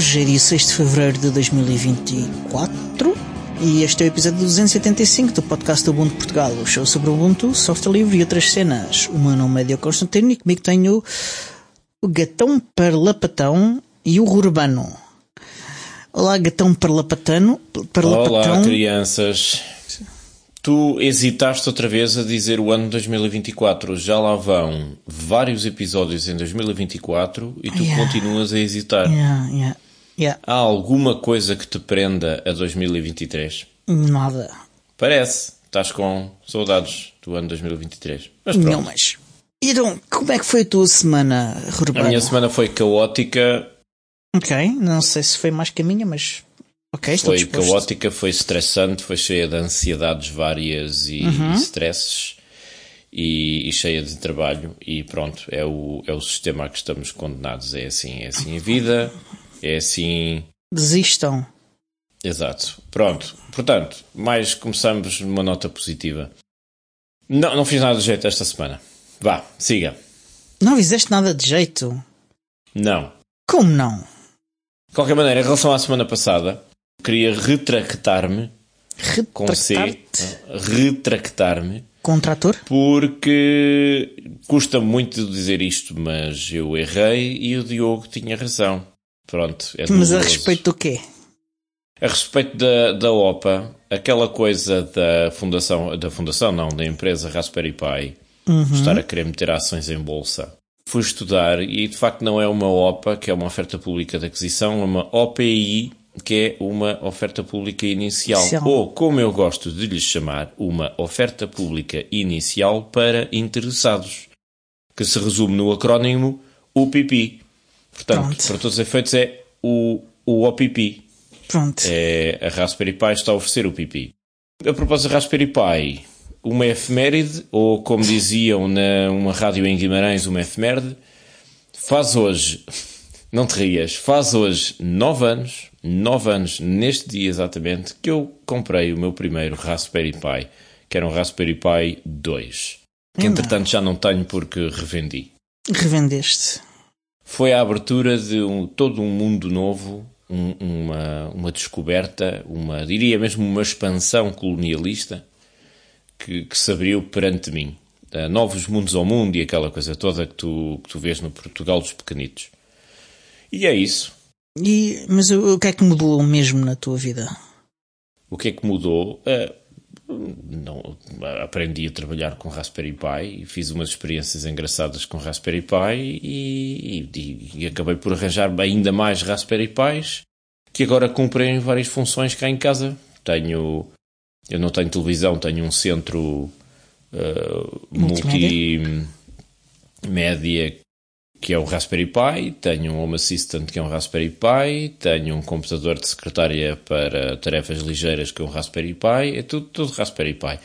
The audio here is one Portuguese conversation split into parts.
Hoje é dia 6 de fevereiro de 2024 e este é o episódio 275 do podcast do Ubuntu Portugal, o show sobre o Ubuntu, software livre e outras cenas. O meu nome é Diogo Constantino e comigo tenho o Gatão Parlapatão e o Urbano. Olá, Gatão Parlapatano. Parlapatão. Olá, crianças. Tu hesitaste outra vez a dizer o ano 2024. Já lá vão vários episódios em 2024 e tu yeah. continuas a hesitar. Yeah, yeah, yeah. Há alguma coisa que te prenda a 2023? Nada. Parece. Estás com saudades do ano 2023. Mas pronto. Não, mas... Então, como é que foi a tua semana, Urbano? A minha semana foi caótica. Ok, não sei se foi mais que a minha, mas Okay, foi disposto. caótica, foi estressante, foi cheia de ansiedades várias e uhum. stresses e, e, cheia de trabalho e pronto, é o, é o sistema a que estamos condenados. É assim, é assim a vida, é assim. Desistam. Exato. Pronto. Portanto, mais começamos numa nota positiva. Não, não fiz nada de jeito esta semana. Vá, siga. Não fizeste nada de jeito? Não. Como não? De qualquer maneira, em relação à semana passada, queria retractar-me com C, retractar-me contrator porque custa muito dizer isto, mas eu errei e o Diogo tinha razão. Pronto, é Mas a respeito do quê? A respeito da, da OPA, aquela coisa da fundação, da fundação não, da empresa Raspberry Pi, uhum. estar a querer meter ações em bolsa. Fui estudar e de facto não é uma OPA, que é uma oferta pública de aquisição, é uma OPI, que é uma oferta pública inicial, inicial, ou como eu gosto de lhe chamar, uma oferta pública inicial para interessados, que se resume no acrónimo UPP. Portanto, Pronto. para todos os efeitos é o, o OPP. Pronto. É, a Raspberry Pi está a oferecer o PP. A propósito da Raspberry Pi, uma efeméride, ou como diziam numa rádio em Guimarães, uma efeméride, faz hoje, não te rias, faz hoje nove anos nove anos, neste dia exatamente, que eu comprei o meu primeiro Raspberry Pi, que era um Raspberry Pi 2, que entretanto já não tenho porque revendi. Revendeste? Foi a abertura de um, todo um mundo novo, um, uma, uma descoberta, uma, diria mesmo uma expansão colonialista que, que se abriu perante mim. Uh, novos mundos ao mundo e aquela coisa toda que tu, que tu vês no Portugal dos pequenitos. E é isso. E, mas o, o que é que mudou mesmo na tua vida? O que é que mudou? Uh, não, aprendi a trabalhar com Raspberry Pi, fiz umas experiências engraçadas com Raspberry Pi e, e, e acabei por arranjar ainda mais Raspberry Pis que agora cumprem várias funções cá em casa. Tenho, eu não tenho televisão, tenho um centro uh, multimédia que é o Raspberry Pi, tenho um Home Assistant que é um Raspberry Pi, tenho um computador de secretária para tarefas ligeiras que é um Raspberry Pi, é tudo, tudo Raspberry Pi.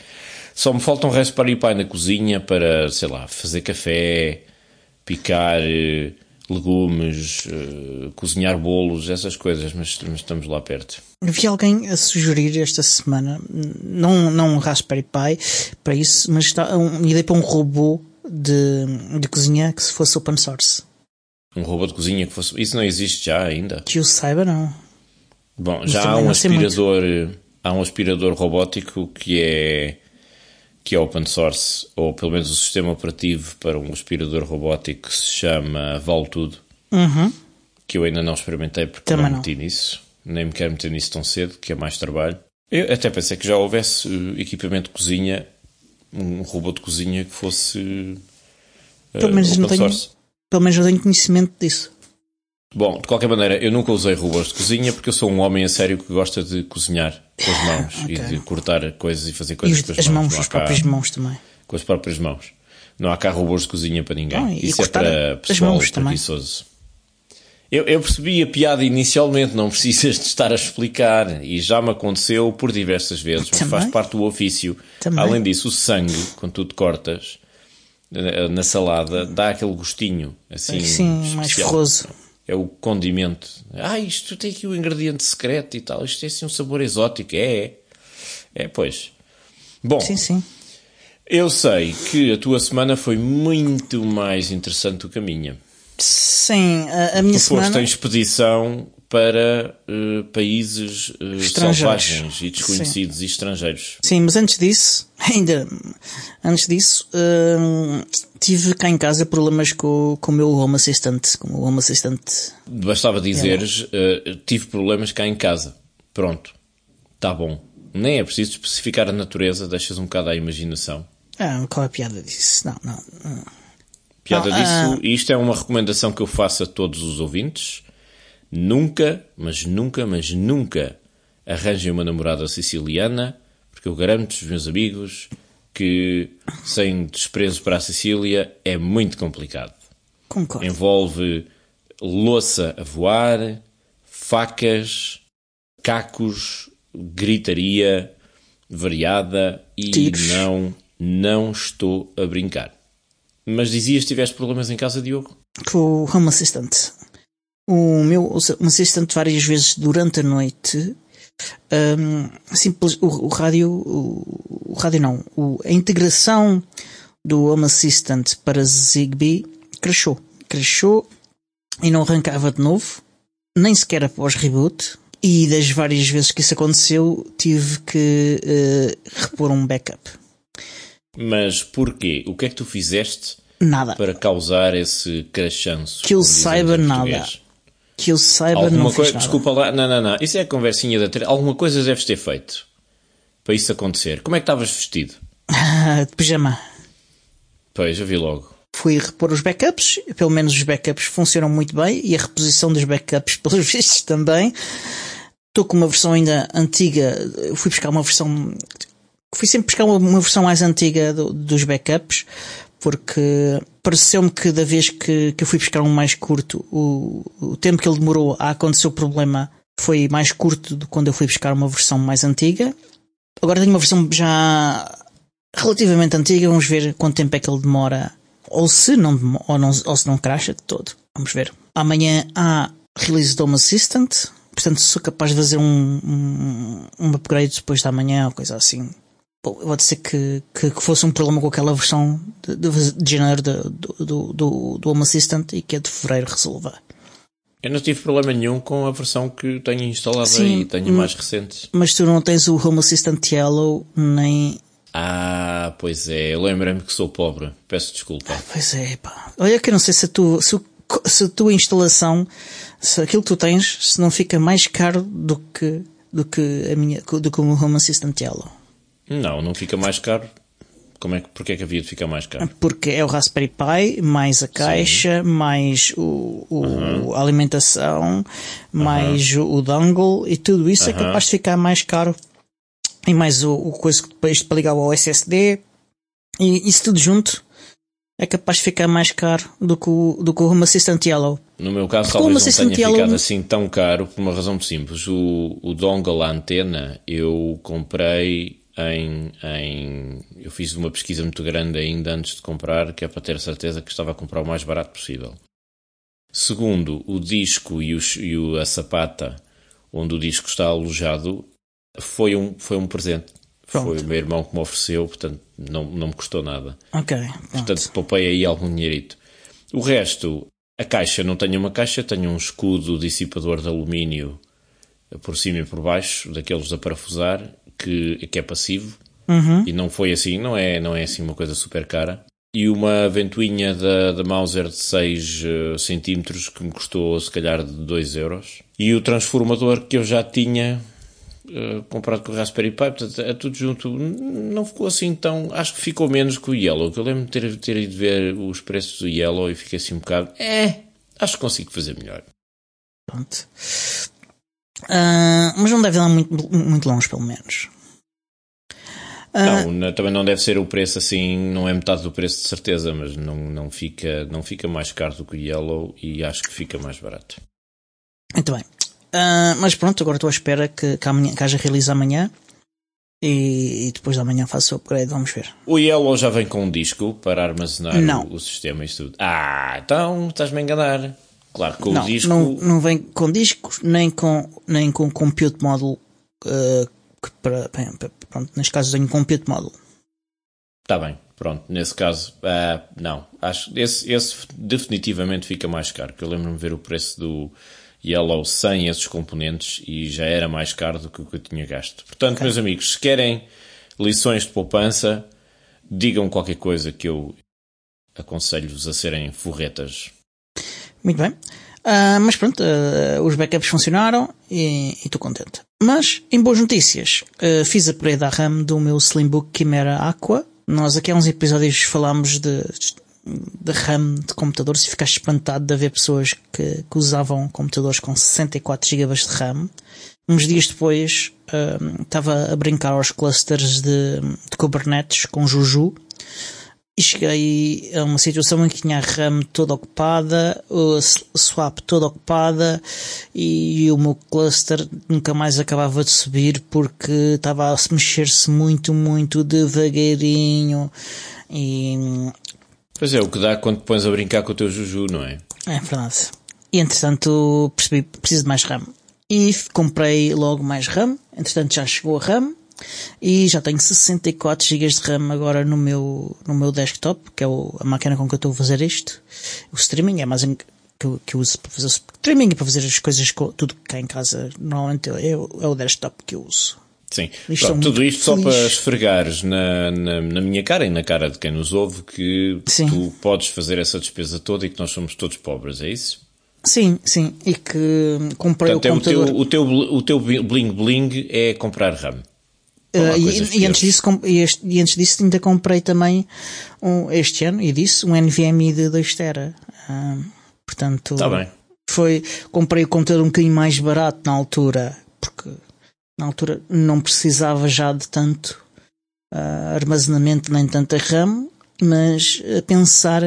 Só me falta um Raspberry Pi na cozinha para, sei lá, fazer café, picar eh, legumes, uh, cozinhar bolos, essas coisas, mas, mas, estamos lá perto. Vi alguém a sugerir esta semana, não, não um Raspberry Pi para isso, mas está, uma ideia para um robô de, de cozinha que se fosse open source. Um robô de cozinha que fosse. Isso não existe já ainda? Que eu saiba, não. Bom, já há um aspirador. Há um aspirador robótico que é que é open source, ou pelo menos o sistema operativo para um aspirador robótico que se chama Valtudo, uhum. que eu ainda não experimentei porque Também não meti não. nisso, nem me quero meter nisso tão cedo, que é mais trabalho. Eu até pensei que já houvesse uh, equipamento de cozinha um robô de cozinha que fosse uh, pelo menos não tenho, Pelo menos não tenho conhecimento disso. Bom, de qualquer maneira, eu nunca usei robôs de cozinha porque eu sou um homem a sério que gosta de cozinhar com as mãos okay. e de cortar coisas e fazer coisas e com as, as mãos. as próprias mãos também. Com as próprias mãos. Não há cá robôs de cozinha para ninguém. Ah, Isso é para pessoal preguiçoso. Eu, eu, percebi a piada inicialmente, não precisas de estar a explicar. E já me aconteceu por diversas vezes, mas faz parte do ofício. Também. Além disso, o sangue, quando tu te cortas na salada, dá aquele gostinho assim. Sim, mais ferroso. É o condimento. Ah, isto tem aqui o ingrediente secreto e tal. Isto tem assim um sabor exótico. É, é. É, pois. Bom. Sim, sim. Eu sei que a tua semana foi muito mais interessante do que a minha. Sim, a, a minha tu semana... foste em expedição para uh, países uh, selvagens e desconhecidos Sim. e estrangeiros. Sim, mas antes disso, ainda antes disso, hum, tive cá em casa problemas com, com o meu Home Assistant, com o Home Assistant. Bastava dizeres, uh, tive problemas cá em casa. Pronto. Está bom. Nem é preciso especificar a natureza, deixas um bocado à imaginação. Ah, qual é a piada disso? Não, não. não. Piada disso, ah. isto é uma recomendação que eu faço a todos os ouvintes. Nunca, mas nunca, mas nunca arranjem uma namorada siciliana, porque eu garanto aos meus amigos que sem desprezo para a Sicília é muito complicado. Concordo. Envolve louça a voar, facas, cacos, gritaria variada e Tiros. não, não estou a brincar. Mas dizias que tiveste problemas em casa, Diogo? Com o Home Assistant. O meu Home Assistant várias vezes durante a noite hum, simples, o, o rádio o, o rádio não o- a integração do Home Assistant para Zigbee cresceu cresceu e não arrancava de novo nem sequer após reboot e das várias vezes que isso aconteceu tive que eh, repor um backup Mas porquê? O que é que tu fizeste nada para causar esse crachanço? Que eu saiba nada. que eu saiba Alguma não coisa, nada desculpa lá, não, não, não. Isso é a conversinha da tre... Alguma coisa deves ter feito para isso acontecer. Como é que estavas vestido? de pijama Pois, eu vi logo. fui repor os backups, pelo menos os backups funcionam muito bem e a reposição dos backups, pelos vistos, também. Estou com uma versão ainda antiga, fui buscar uma versão. Fui sempre buscar uma, uma versão mais antiga do- dos backups, porque pareceu-me que da vez que, que eu fui buscar um mais curto, o, o tempo que ele demorou a acontecer o problema foi mais curto do que quando eu fui buscar uma versão mais antiga. Agora tenho uma versão já relativamente antiga, vamos ver quanto tempo é que ele demora, ou se não, ou não, ou se não crasha de todo. Vamos ver. Amanhã há release do Home Assistant, portanto sou capaz de fazer um, um, um upgrade depois da manhã ou coisa assim. Vou dizer que, que, que fosse um problema com aquela versão de, de, de janeiro do, do, do, do Home Assistant e que a de fevereiro resolva. Eu não tive problema nenhum com a versão que tenho instalada Sim, e tenho hum. mais recentes. Mas tu não tens o Home Assistant Yellow nem. Ah, pois é, eu lembrei-me que sou pobre. Peço desculpa. Pois é, pá. Olha que eu não sei se a, tu, se, se a tua instalação, se aquilo que tu tens, se não fica mais caro do que, do que a minha, do que o meu Home Assistant Yellow. Não, não fica mais caro. Como é que, porque é que havia de ficar mais caro? Porque é o Raspberry Pi, mais a caixa, mais o, o- a alimentação, mais o, o dongle e tudo isso é Aham. capaz de ficar mais caro. E mais o, o coisa que depois para ligar ao SSD e isso tudo junto é capaz de ficar mais caro do que o, do que o Home Assistant Yellow. No meu caso, Como talvez não tenha sentia ficado assim tão caro por uma razão simples. O, o dongle, a antena, eu comprei em, em. Eu fiz uma pesquisa muito grande ainda antes de comprar, que é para ter certeza que estava a comprar o mais barato possível. Segundo, o disco e, os, e o, a sapata onde o disco está alojado foi um, foi um presente. Foi Pronto. o meu irmão que me ofereceu, portanto não, não me custou nada. Ok. pronto. Portanto, poupei aí algum dinheirito. O resto, a caixa, não tenho uma caixa, tenho um escudo dissipador de alumínio por cima e por baixo, daqueles da parafusar, que, que é passivo. E não foi assim, não é, não é assim uma coisa super cara. E uma ventoinha da, da Mauser de 6 eh, centímetros que me custou se calhar de 2 euros. E o transformador que eu já tinha comprado com o Raspberry Pi, portanto, é tudo junto. Não ficou assim tão. Acho que ficou menos que o Yellow. Que eu lembro de ter, ter ido ver os preços do Yellow e fiquei assim um bocado. É, acho que consigo fazer melhor. Pronto. Ah, mas não deve dar muito, muito longe, pelo menos. Ah, Não, também não deve ser o preço assim, não é metade do preço de certeza, mas não, não, fica, não fica mais caro do que o Yellow e acho que fica mais barato. Muito bem. Ah, mas pronto, agora estou à espera que, que, amanhã, que haja release amanhã. E, e depois da manhã faço o upgrade, vamos ver. O Yellow já vem com um disco para armazenar Não. o, o sistema e tudo. Ah, então estás-me a enganar. Claro, com não, o disco. não, não vem com discos, nem com, nem com compute module. ah, que para, bem, pronto, neste caso tenho compute module. Está bem, pronto. Nesse caso, ah, não. Acho esse, esse definitivamente fica mais caro. Que eu lembro-me ver o preço do. Yellow sem esses componentes e já era mais caro do que o que eu tinha gasto. Portanto, okay. meus amigos, se querem lições de poupança, digam qualquer coisa que eu aconselho-vos a serem forretas. Muito bem. Uh, mas pronto, uh, os backups funcionaram e estou contente. Mas, em boas notícias, uh, fiz a upgrade da RAM do meu Slimbook Chimera Aqua. Nós aqui há uns episódios falámos de, de RAM de computadores e ficaste espantado de haver pessoas que, que usavam computadores com 64 GB de RAM. Uns dias depois estava a brincar aos clusters de, de Kubernetes com Juju e cheguei a uma situação em que tinha a RAM toda ocupada, a swap toda ocupada e o meu cluster nunca mais acabava de subir porque estava a mexer-se muito, muito devagarinho e... Pois é, o que dá quando te pões a brincar com o teu Juju, não é? É verdade. E entretanto percebi preciso de mais RAM. E comprei logo mais RAM. Entretanto já chegou a RAM e já tenho 64 GB de RAM agora no meu, no meu desktop, que é o, a máquina com que eu estou a fazer isto. O streaming é mais que, eu, que eu uso para fazer o streaming e para fazer as coisas, tudo que cá em casa, normalmente é, é o desktop que eu uso. Sim, Pronto, tudo isto só para esfregares na, na, na, minha cara e na cara de quem nos ouve que sim. tu podes fazer essa despesa toda e que nós somos todos pobres, é isso? Sim, sim, e que comprei Portanto, o computador... É o, teu, o, teu, o teu bling bling é comprar RAM. Uh, e, e, antes disso, e, este, e, antes disso ainda comprei também um, este ano, e disse, um NVMe de 2 tera. Uh, portanto, tá bem. foi, comprei o computador um bocadinho mais barato na altura, porque na altura não precisava já de tanto uh, armazenamento nem tanta RAM, mas a pensar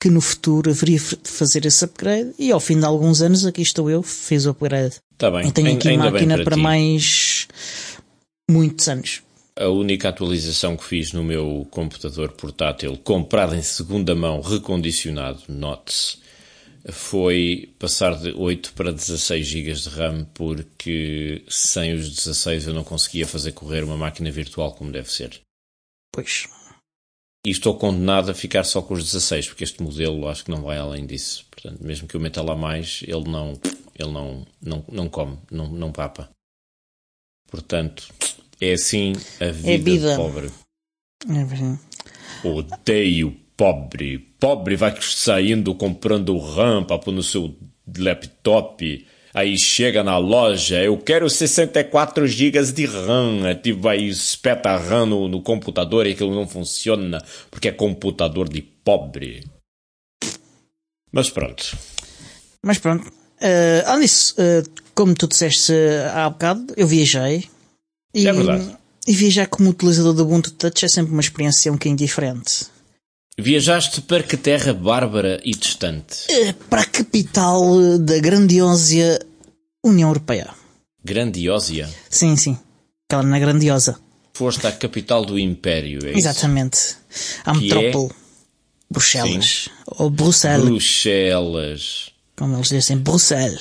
que no futuro haveria de fazer esse upgrade e ao fim de alguns anos aqui estou eu, fiz o upgrade. Tá bem. E tenho aqui Ainda máquina para, para mais muitos anos. A única atualização que fiz no meu computador portátil, comprado em segunda mão, recondicionado, note-se, foi passar de 8 para 16 GB de RAM, porque sem os 16 eu não conseguia fazer correr uma máquina virtual como deve ser. Pois. E estou condenado a ficar só com os 16, porque este modelo acho que não vai além disso. Portanto, mesmo que eu meta lá mais, ele não, ele não, não, não come, não, não papa. Portanto, é assim a vida, é vida. pobre. É verdade. Odeio pobre. Pobre vai saindo comprando RAM para pôr no seu laptop. Aí chega na loja, eu quero 64 GB de RAM. Tipo, aí espeta RAM no, no computador e aquilo não funciona porque é computador de pobre. Mas pronto. Mas pronto. Uh, Alice, uh, como tu disseste há bocado, eu viajei e, é verdade. E viajar como utilizador do Ubuntu Touch é sempre uma experiência um bocadinho diferente. Viajaste para que terra bárbara e distante? Eh, para a capital da grandiosa União Europeia. Grandiosa? Sim, sim. Aquela na grandiosa. Foste à capital do Império, é Exatamente. Isso? À que metrópole. É? Bruxelas. Sim. Ou Bruxelas. Bruxelas. Como eles dizem, Bruxelas.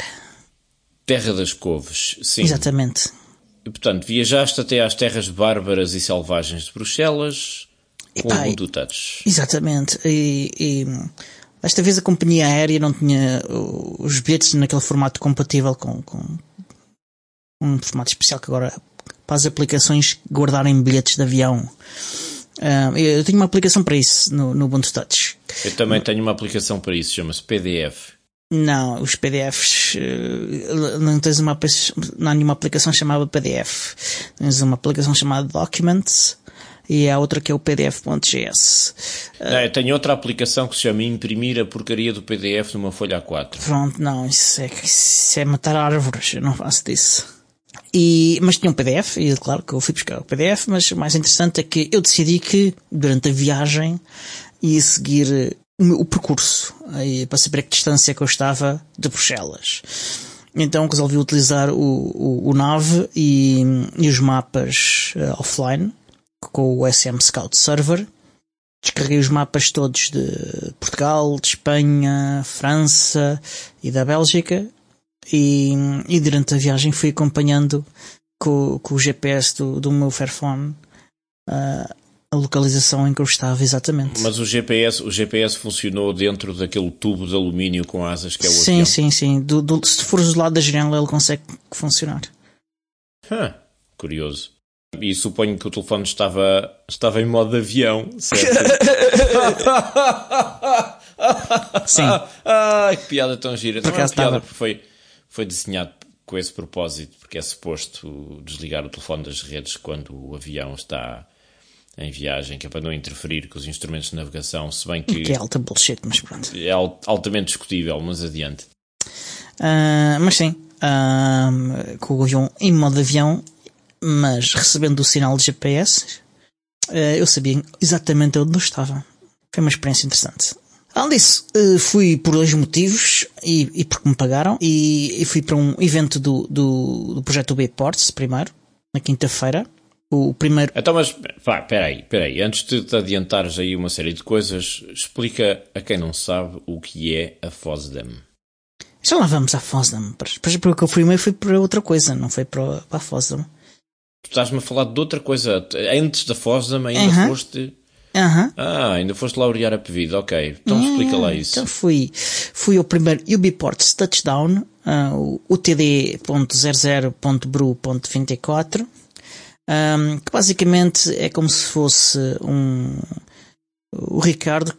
Terra das Couves, sim. Exatamente. E, portanto, viajaste até às terras bárbaras e selvagens de Bruxelas com o Ubuntu Touch. Exatamente. E, e, desta vez a companhia aérea não tinha os bilhetes naquele formato compatível com, com um formato especial que agora para as aplicações guardarem bilhetes de avião. Uh, eu tenho uma aplicação para isso no, no Ubuntu Touch. Eu também tenho uma aplicação para isso, chama-se PDF. Não, os PDFs eh, não tens uma não há nenhuma aplicação chamada PDF. Tens uma aplicação chamada Documents e há outra que é o PDF.gs. Não, eu tenho outra aplicação que se chama imprimir a porcaria do PDF numa folha A4. Pronto, não, isso é, isso é matar árvores, eu não faço disso. E, mas tinha um PDF, e claro que eu fui buscar o PDF, mas o mais interessante é que eu decidi que durante a viagem ia seguir o, percurso, para saber a que distância que eu estava de Bruxelas. Então resolvi utilizar o, o, o NAV e, e os mapas uh, offline com o SM Scout Server. Descarreguei os mapas todos de Portugal, de Espanha, França e da Bélgica e, e durante a viagem fui acompanhando com, com o GPS do, do meu Fairphone uh, a localização em que eu estava, exatamente. Mas o GPS, o GPS funcionou dentro daquele tubo de alumínio com asas que é o Sim, avião? sim, sim. Do, do, se fores do lado da janela, ele consegue funcionar. Huh, curioso. E suponho que o telefone estava, estava em modo avião, certo? Sim. Ai, que piada tão gira. Não é piada estava. foi, foi desenhado com esse propósito, porque é suposto desligar o telefone das redes quando o avião está em viagem, que é para não interferir com os instrumentos de navegação, se bem que Que é alta bullshit, mas pronto. é al- altamente discutível, mas adiante. Ah, mas sim, ah, com o avião em modo avião, mas recebendo o sinal de GPS, ah, eu sabia exatamente onde eu estava. Foi uma experiência interessante. Além disso, fui por dois motivos e, e porque me pagaram e, e fui para um evento do, do, do projeto B-Ports primeiro, na quinta-feira. O primeiro Então, mas, pá, peraí, peraí, antes de te adiantares aí uma série de coisas, explica a quem não sabe o que é a FOSDEM. Já lá vamos à. Depois porque eu fui primeiro fui para outra coisa, não foi para, para a Fosdam. Tu estás-me a falar de outra coisa. Antes da FOSDEM ainda Aham. foste... Aham. Ah, ainda foste laurear a pedido, ok. Então explica lá isso. Então fui, fui ao primeiro Ubiports Touchdown, ah, o utd.00.bru.24, ahm, que basicamente é como se fosse um, o Ricardo,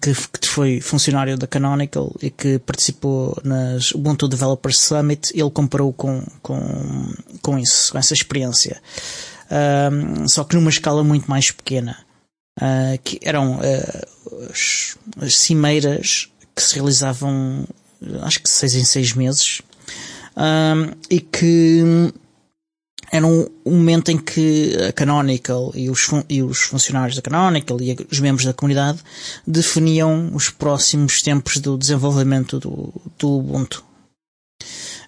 que, que foi funcionário da Canonical e que participou nas Ubuntu Developers Summit, ele comparou com, com, com isso, com essa experiência. Ahm, só que numa escala muito mais pequena. Ah, que eram ah, as, as cimeiras que se realizavam acho que seis em seis meses Ahm, e que era um, um momento em que a Canonical e os, e os funcionários da Canonical e os membros da comunidade definiam os próximos tempos do desenvolvimento do, do Ubuntu.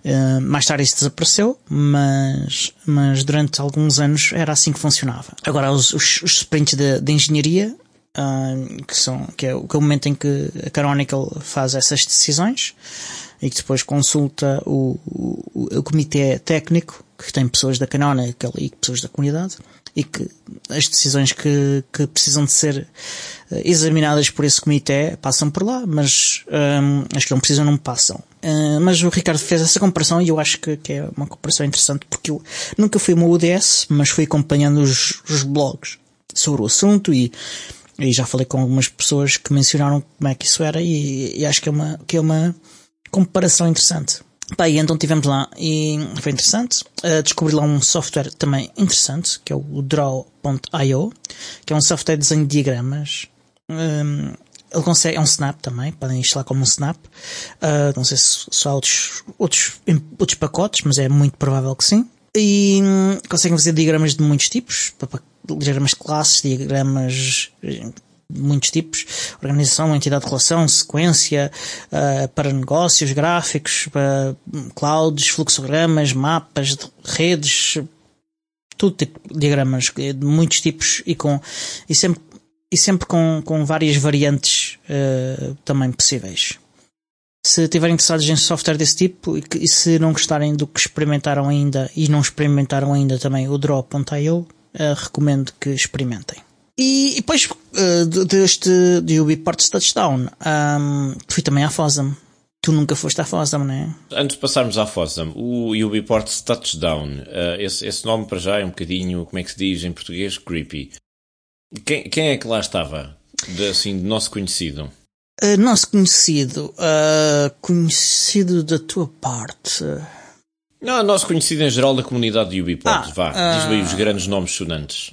Uh, mais tarde isso desapareceu, mas, mas durante alguns anos era assim que funcionava. Agora, os, os, os sprints de, de engenharia, uh, que, são, que, é, o- que é o momento em que a Canonical faz essas decisões e que depois consulta o, o, o comitê técnico, que tem pessoas da Canonical e pessoas da comunidade, e que as decisões que, que precisam de ser eh, examinadas por esse comitê passam por lá, mas hum, as que não precisam não passam. Uh, mas o Ricardo fez essa comparação e eu acho que, que é uma comparação interessante porque eu nunca fui uma UDS, mas fui acompanhando os, os blogs sobre o assunto e, e já falei com algumas pessoas que mencionaram como é que isso era e, e acho que é uma, que é uma comparação interessante. Pá, e então tivemos lá e foi interessante. Uh, descobri lá um software também interessante, que é o Draw.io, que é um software de desenho de diagramas. Um, ele consegue, é um Snap também, podem instalar como um Snap. Uh, não sei se, se há outros, outros, outros pacotes, mas é muito provável que sim. E hum, conseguem fazer diagramas de muitos tipos, diagramas de classes, diagramas muitos tipos, organização, entidade de relação, sequência, uh, para negócios, gráficos, para clouds, fluxogramas, mapas, de redes, tudo tipo de diagramas de muitos tipos e com e sempre e sempre com, com várias variantes uh, também possíveis. Se estiverem interessados em software desse tipo e, que, e se não gostarem do que experimentaram ainda e não experimentaram ainda também o Draw.io, uh, recomendo que experimentem. E, e depois uh, deste de Ubiports Touchdown, um, fui também à FOSDEM. Tu nunca foste à FOSDEM, não é? Antes de passarmos à FOSDEM, o Ubiports Touchdown, uh, esse, esse nome para já é um bocadinho, como é que se diz em português? Creepy. Quem, quem é que lá estava? De, assim, de nosso conhecido? Uh, nosso conhecido. Uh, conhecido da tua parte. Não, nosso conhecido em geral da comunidade de Ubiports, Ah, vá. ah. Diz-me aí os grandes nomes sonantes.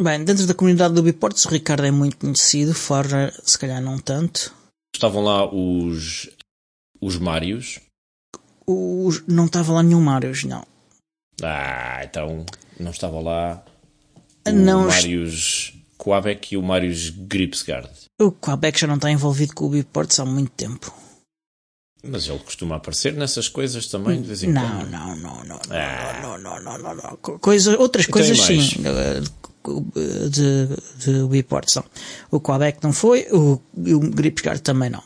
Bem, dentro da comunidade do Ubiports, o Ricardo é muito conhecido, fora se calhar não tanto. Estavam lá os. os Mários. Os, não estava lá nenhum Marius, não. Ah, então não estava lá o Não, Quabec e o Marius Gripsgard. o Quebec já não está envolvido com o Ubiports há muito tempo. Mas ele costuma aparecer nessas coisas também de vez em Não, quando. não, não, não, Ah. não, não, não, não, não. Co- Coisa, outras Então coisas sim. De, de não. O Quebec não foi, o, o Gripsgard também não.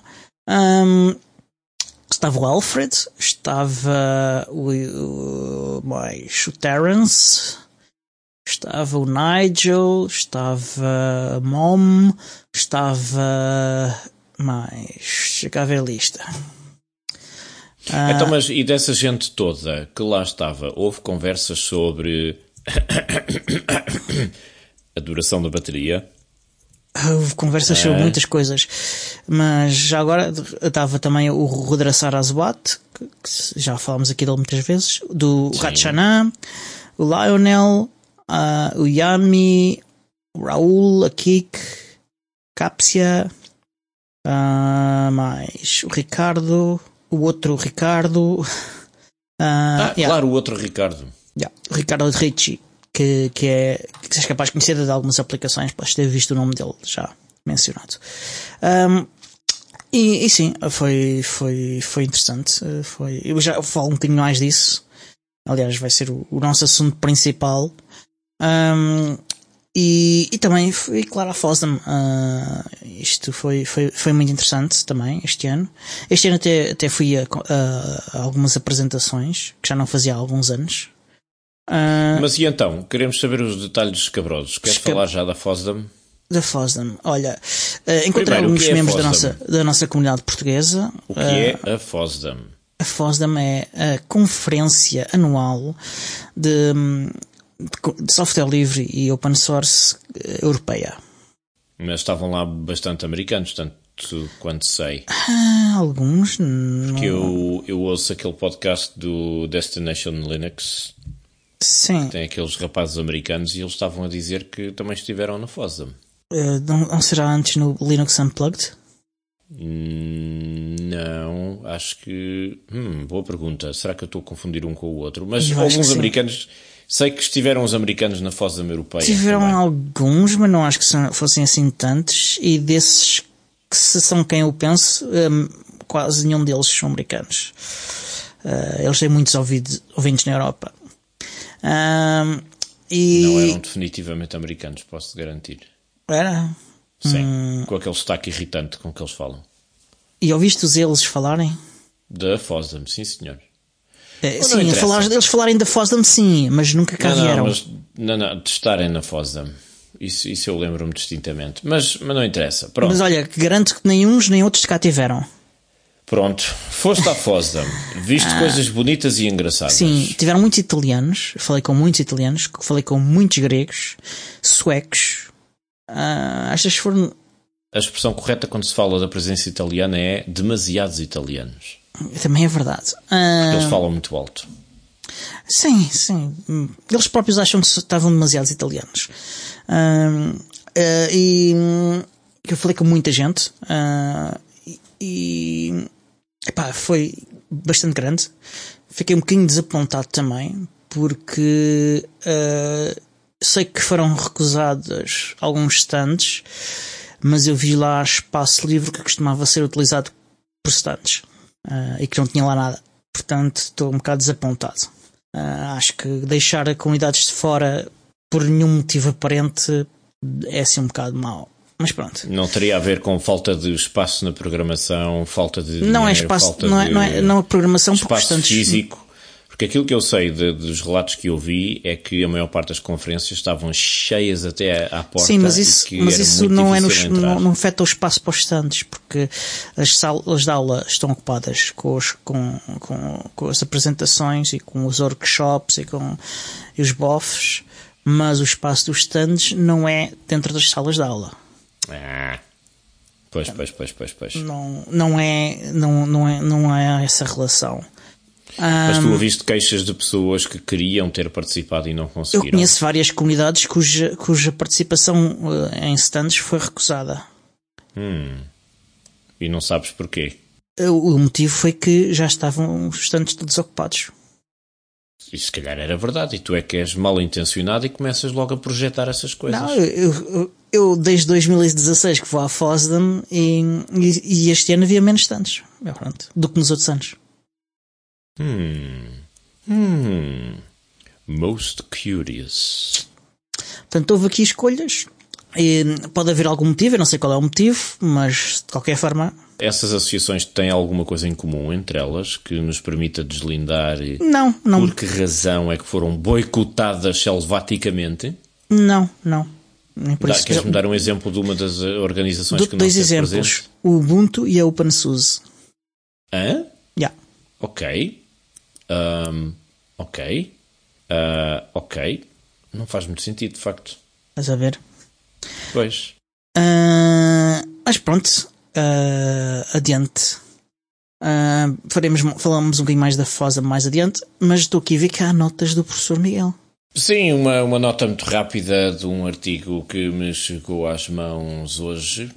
Ahm, estava o Alfred, estava o, o, mais o Terence, estava o Nigel, estava Mom, estava mais. Chega a ver a lista. Então, mas e dessa gente toda que lá estava, houve conversas sobre a duração da bateria? Houve conversas sobre muitas coisas, mas já agora estava também o Rudra Saraswat, que, já falámos aqui dele muitas vezes, do Ratchanan, o Lionel, uh, o Yami, o Raul, a Kik, Capsia, uh, mais o Ricardo, o outro Ricardo. Uh, ah, yeah. claro, o outro Ricardo. Yeah, Ricardo Ricci que, que é que seja capaz de conhecer de algumas aplicações, podes ter visto o nome dele já mencionado. Um, e, e, sim, foi, foi, foi interessante. Foi, eu já falo um bocadinho mais disso. Aliás, vai ser o, o nosso assunto principal. Um, e, e também, foi claro, a FOSDEM. Uh, isto foi, foi, foi muito interessante também este ano. Este ano até, até fui a, a, a algumas apresentações, que já não fazia há alguns anos. Uh, Mas e então? Queremos saber os detalhes escabrosos. Queres falar já da FOSDEM? Da FOSDEM. Olha, uh, encontrei alguns é membros da nossa, da nossa comunidade portuguesa. O que uh, é a FOSDEM? A FOSDEM é a conferência anual de, de software livre e open source europeia. Mas estavam lá bastante americanos, tanto quanto sei. Ah, alguns. Porque eu, eu ouço aquele podcast do Destination Linux Sim. Tem aqueles rapazes americanos e eles estavam a dizer que também estiveram na FOSDEM. Uh, não, não, será antes no Linux Unplugged? Hum, não, acho que. Hum, boa pergunta. Será que eu estou a confundir um com o outro? Mas alguns americanos. Sei que estiveram os americanos na FOSDEM europeia. Tiveram também. alguns, mas não acho que são, fossem assim tantos. E desses que se são quem eu penso, um, quase nenhum deles são americanos. Uh, eles têm muitos ouvidos, ouvintes na Europa. Um, e... Não eram definitivamente americanos, posso garantir. Era? Sim, hum... com aquele sotaque irritante com que eles falam. E ouviste-os eles falarem? Da Fosdam, sim senhor. É, sim, falar, eles falarem da Fosdam sim, mas nunca cá não, vieram. Não, mas, não, não, de estarem na Fosdam. Isso, isso eu lembro-me distintamente. Mas, mas não interessa. Pronto. Mas olha, garanto que nem uns nem outros cá tiveram. Pronto, foste à Fosdam, viste ah, coisas bonitas e engraçadas. Sim, tiveram muitos italianos, falei com muitos italianos, falei com muitos gregos, suecos. Ah, que foram. A expressão correta quando se fala da presença italiana é demasiados italianos. Também é verdade. Ah, Porque eles falam muito alto. Sim, sim. Eles próprios acham que estavam demasiados italianos. Ah, ah e eu falei com muita gente. Ah, e epá, foi bastante grande. Fiquei um bocadinho desapontado também, porque uh, sei que foram recusados alguns stands, mas eu vi lá espaço livre que costumava ser utilizado por stands uh, e que não tinha lá nada. Portanto, estou um bocado desapontado. Uh, acho que deixar a comunidades de fora por nenhum motivo aparente é assim um bocado mau. Mas pronto. Não teria a ver com falta de espaço na programação, falta de. Não é dinheiro, é espaço, não é, não é, não é programação espaço físico. Porque aquilo que eu sei de, dos relatos que eu vi é que a maior parte das conferências estavam cheias até à porta. Sim, mas isso, mas isso não, é nos, não, não afeta o espaço para os stands, porque as salas de aula estão ocupadas com, os, com, com, com as apresentações e com os workshops e com e os bofs, mas o espaço dos stands não é dentro das salas de aula. Ah. Pois, pois, pois, pois, pois. Não, não, é, não, não, é, não é essa relação. Mas tu ouviste queixas de pessoas que queriam ter participado e não conseguiram? Eu conheço várias comunidades cuja, cuja participação eh, em stands foi recusada. Hum. E não sabes porquê? O motivo foi que já estavam os stands todos ocupados. E se calhar era verdade, e tu é que és mal intencionado e começas logo a projetar essas coisas. Não, eu, eu desde 2016 que vou à FOSDEM e, e, e, este ano havia menos stands é, pronto, do que nos outros anos. Hmm. Hmm. Most curious. Portanto, houve aqui escolhas. E pode haver algum motivo, eu não sei qual é o motivo, mas de qualquer forma. Essas associações têm alguma coisa em comum entre elas que nos permita deslindar? Não, não. Por que razão é que foram boicotadas selvaticamente? Não, não. Nem por Dá, isso. queres-me dar um exemplo de uma das organizações Dou-te que não dois exemplos: presente? o Ubuntu e a OpenSUSE. Hã? Yeah. Ok. Ahm, ok. Ah, ok. Não faz muito sentido, de facto. Estás a ver? Pois. Ah, mas pronto, ah, adiante. Ah, faremos, falamos um bocadinho mais da FOSA mais adiante, mas estou aqui a ver que há notas do professor Miguel. Sim, uma, uma nota muito rápida de um artigo que me chegou às mãos hoje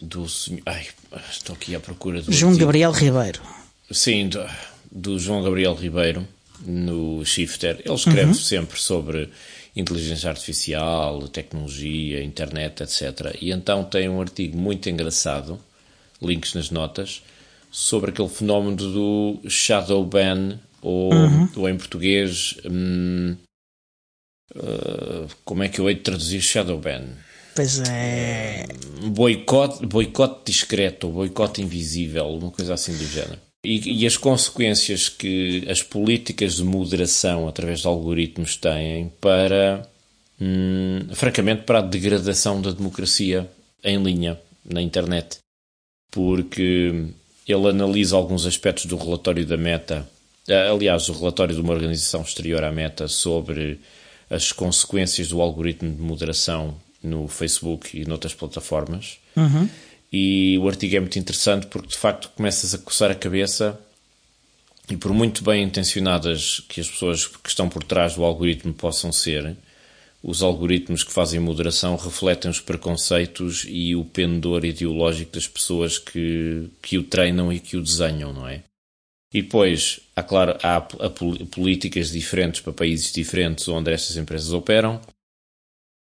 do senhor. Ai, estou aqui à procura do. João artigo. Gabriel Ribeiro. Sim, do, do João Gabriel Ribeiro, no Shifter. Ele escreve sempre sobre inteligência artificial, tecnologia, internet, etc. E então tem um artigo muito engraçado, links nas notas, sobre aquele fenómeno do shadow ban, ou, ou em português, hum, uh, como é que eu hei de traduzir shadow ban? Pois é. boicote, boicote discreto, boicote invisível, uma coisa assim do género. E, e as consequências que as políticas de moderação através de algoritmos têm para, hum, francamente, para a degradação da democracia em linha na internet. Porque ele analisa alguns aspectos do relatório da Meta, eh, aliás, o relatório de uma organização exterior à Meta sobre as consequências do algoritmo de moderação no Facebook e noutras plataformas. E o artigo é muito interessante porque de facto começas a coçar a cabeça e por muito bem intencionadas que as pessoas que estão por trás do algoritmo possam ser, os algoritmos que fazem moderação refletem os preconceitos e o pendor ideológico das pessoas que, que o treinam e que o desenham, não é? E depois, há, claro, há políticas diferentes para países diferentes onde estas empresas operam.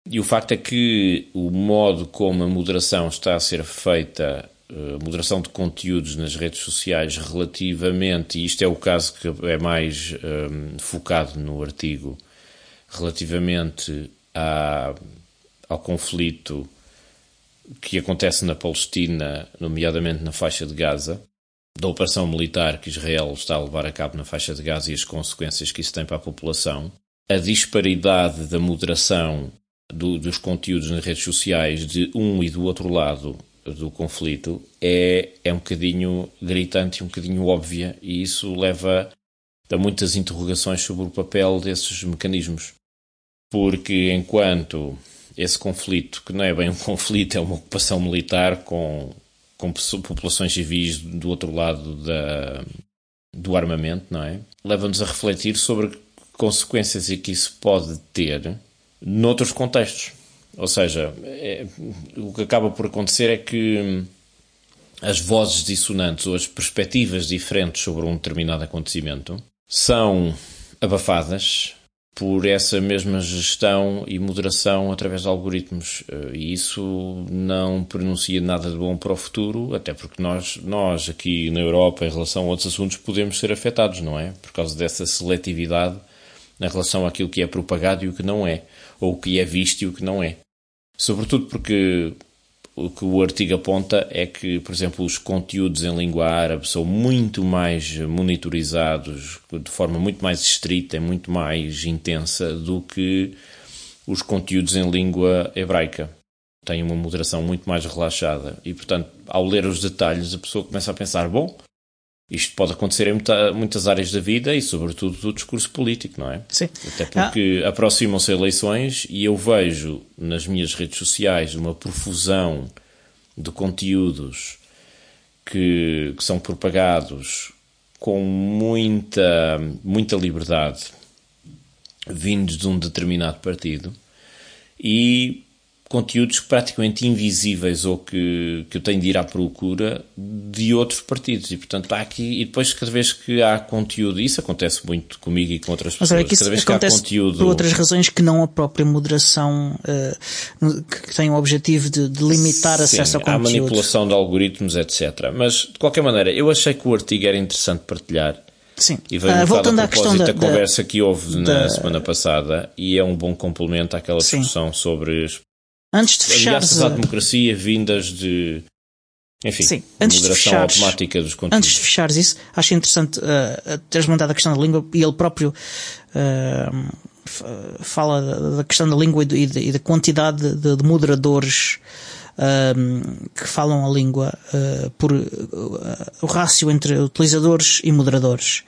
E o facto é que o modo como a moderação está a ser feita, eh, a moderação de conteúdos nas redes sociais relativamente, e isto é o caso que é mais eh, focado no artigo, relativamente à, ao conflito que acontece na Palestina, nomeadamente na faixa de Gaza, da operação militar que Israel está a levar a cabo na faixa de Gaza e as consequências que isso tem para a população, a disparidade da moderação do- dos conteúdos nas redes sociais de um e do outro lado do conflito é, é um bocadinho gritante e um bocadinho óbvia, e isso leva a muitas interrogações sobre o papel desses mecanismos. Porque enquanto esse conflito, que não é bem um conflito, é uma ocupação militar com, com populações civis do outro lado da, do armamento, não é? Leva-nos a refletir sobre que consequências é que isso pode ter noutros contextos. Ou seja, é- o que acaba por acontecer é que as vozes dissonantes ou as perspectivas diferentes sobre um determinado acontecimento são abafadas por essa mesma gestão e moderação através de algoritmos. Eh, E isso não pronuncia nada de bom para o futuro, até porque nós, nós aqui na Europa, em relação a outros assuntos, podemos ser afetados, não é? Por causa dessa seletividade na relação àquilo que é propagado e o que não é, ou o que é visto e o que não é. Sobretudo porque o que o artigo aponta é que, por exemplo, os conteúdos em língua árabe são muito mais monitorizados de forma muito mais estrita e muito mais intensa do que os conteúdos em língua hebraica. Têm uma moderação muito mais relaxada e, portanto, ao ler os detalhes, a pessoa começa a pensar: bom, isto pode acontecer em muita- muitas áreas da vida e, sobretudo, do discurso político, não é? Sim. Até porque aproximam-se eleições e eu vejo nas minhas redes sociais uma profusão de conteúdos que, que são propagados com muita, muita liberdade vindos de um determinado partido e conteúdos praticamente invisíveis ou que, que eu tenho de ir à procura de outros partidos. E, portanto, há aqui... E depois, cada vez que há conteúdo... Isso acontece muito comigo e com outras Mas pessoas. que isso cada vez que há conteúdo... por outras razões que não a própria moderação no- que tem o objetivo de, de limitar Sim, acesso ao há conteúdo. manipulação de algoritmos, etc. Mas, de qualquer maneira, eu achei que o artigo era interessante partilhar. Sim. E veio bocado voltando a à questão da, da, conversa que houve na da- semana passada e é um bom complemento àquela Sim. discussão sobre antes de fechares ameaças à a- democracia vindas de, enfim, Sim, antes de fechares- automática dos conteúdos. Antes de fechares isso, acho interessante uh, teres montado a questão da língua e ele próprio uh, fala da questão da língua e da quantidade de, de moderadores um, que falam a língua uh, por uh, o rácio entre utilizadores e moderadores,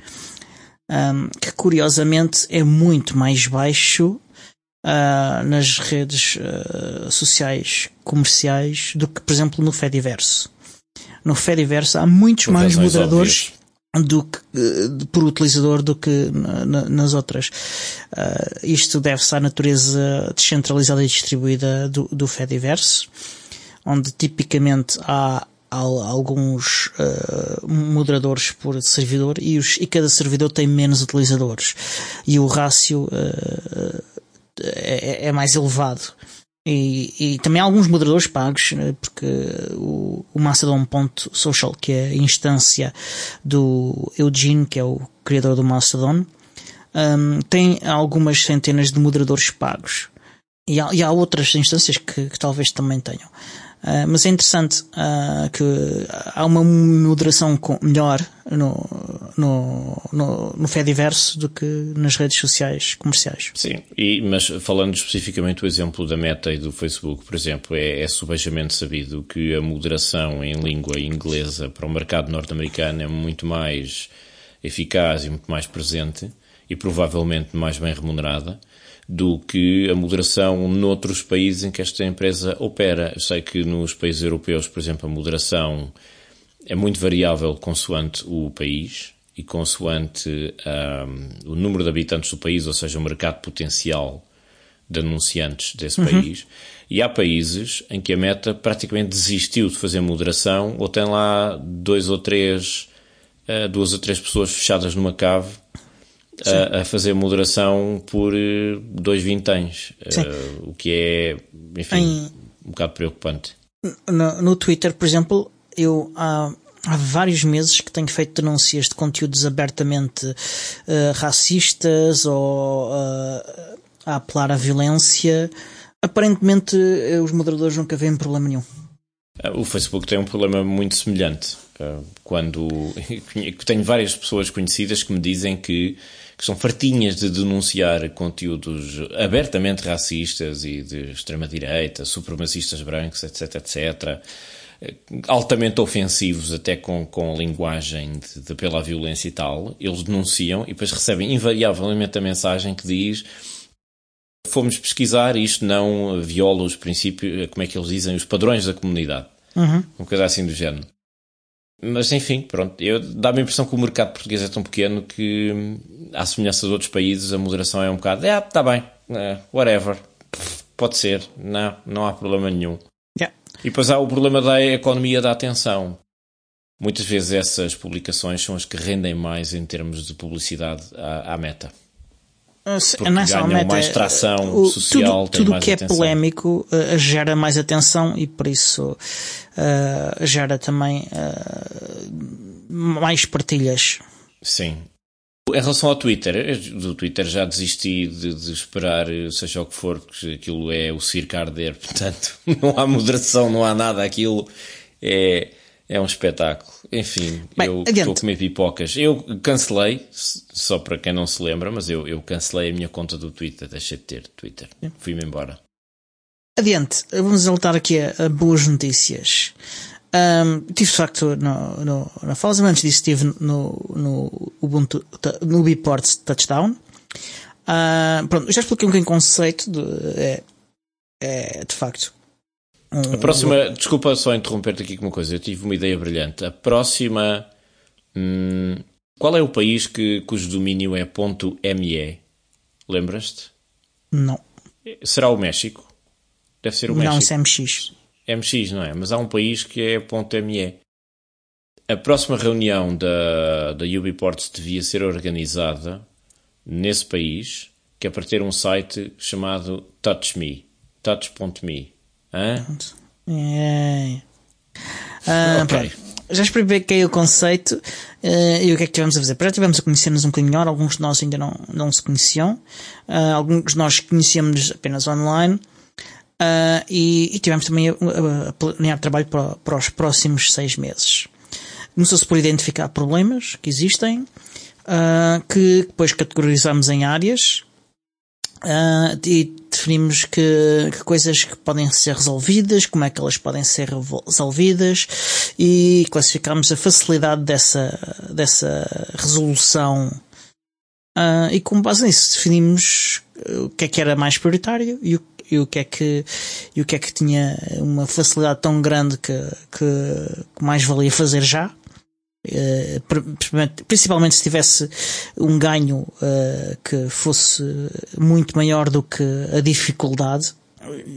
um, que curiosamente é muito mais baixo uh, nas redes sociais comerciais do que, por exemplo, no Fediverso. No Fediverso há muitos por mais moderadores do que, por utilizador do que na, nas outras. Uh, isto deve-se à natureza descentralizada e distribuída do, do Fediverse onde tipicamente há alguns uh, moderadores por servidor e, os, e cada servidor tem menos utilizadores e o rácio uh, é, é, mais elevado. E, e, também há alguns moderadores pagos, né, porque o, o Mastodon.social, que é a instância do Eugene, que é o criador do Mastodon, um, tem algumas centenas de moderadores pagos. E há, e há outras instâncias que, que talvez também tenham. Uh, mas é interessante uh, que há uma moderação melhor no, no, no, no Fediverso do que nas redes sociais comerciais. Sim, e, mas falando especificamente do exemplo da Meta e do Facebook, por exemplo, é, é subejamente sabido que a moderação em língua inglesa para o mercado norte-americano é muito mais eficaz e muito mais presente e provavelmente mais bem remunerada do que a moderação noutros países em que esta empresa opera. Eu sei que nos países europeus, por exemplo, a moderação é muito variável consoante o país e consoante um, o número de habitantes do país, ou seja, o mercado potencial de anunciantes desse uhum. país. E há países em que a meta praticamente desistiu de fazer moderação ou tem lá dois ou três, uh, duas ou três pessoas fechadas numa cave a, a, fazer moderação por eh, dois vinténs, uh, o que é, enfim, em, um bocado preocupante. No, no Twitter, por exemplo, eu há, há, vários meses que tenho feito denúncias de conteúdos abertamente uh, racistas ou uh, a apelar à violência. Aparentemente, os moderadores nunca veem problema nenhum. O Facebook tem um problema muito semelhante. Quando tenho várias pessoas conhecidas que me dizem que que são fartinhas de denunciar conteúdos abertamente racistas e de extrema-direita, supremacistas brancos, etc, etc, altamente ofensivos, até com, com linguagem de, de apelo à violência e tal, eles denunciam e depois recebem invariavelmente a mensagem que diz fomos pesquisar e isto não viola os princípios, como é que eles dizem, os padrões da comunidade. Uhum. Uma coisa assim do género. Mas enfim, pronto, eu dá-me a impressão que o mercado português é tão pequeno que, à semelhança de outros países, a moderação é um bocado, é, tá bem, é, whatever, pode ser, não, não há problema nenhum. Yeah. E depois há o problema da economia da atenção. Muitas vezes essas publicações são as que rendem mais em termos de publicidade à, à meta. Ah, Porque ganham mais tração o, social, tudo, tudo que é polémico uh, gera mais atenção e por isso uh, gera também uh, mais partilhas. Sim. Em relação ao Twitter, do Twitter já desisti de, de, esperar, seja o que for, porque aquilo é o circo arder, portanto não há moderação, não há nada, aquilo é é um espetáculo. Enfim, Bem, eu adiante. estou a comer pipocas. Eu cancelei, só para quem não se lembra, mas eu, eu cancelei a minha conta do Twitter, deixei de ter Twitter. Fui-me embora. Adiante, vamos voltar aqui a, a boas notícias. Um, tive de facto no, no, na Falsa, antes disso estive no, no Ubuntu, no Biports Touchdown. Uh, pronto, já expliquei um bocadinho o conceito de, é, é de facto a próxima, desculpa só interromper-te aqui com uma coisa, eu tive uma ideia brilhante. A próxima. Hum, qual é o país que, cujo domínio é .me? Lembras-te? Não. Será o México? Deve ser o México. Não, isso é MX. MX, não é? Mas há um país que é .me. A próxima reunião da, da Ubiports devia ser organizada nesse país, que é para ter um site chamado TouchMe. Touch.me. Hã? É. Ah, okay. Já expliquei o conceito uh, e o que é que tivemos a fazer. Já tivemos a conhecer-nos um bocadinho melhor, alguns de nós ainda não, não se conheciam, uh, alguns de nós conhecíamos apenas online uh, e, e, tivemos também a, a, a planear trabalho para, para, os próximos seis meses. Começou-se por identificar problemas que existem, que depois categorizamos em áreas Uh, e definimos que, que, coisas que podem ser resolvidas, como é que elas podem ser resolvidas e classificámos a facilidade dessa, dessa resolução. Uh, e com base nisso definimos o que é que era mais prioritário e o, e o que é que e o que é que tinha uma facilidade tão grande que, que, que mais valia fazer já principalmente se tivesse um ganho uh, que fosse muito maior do que a dificuldade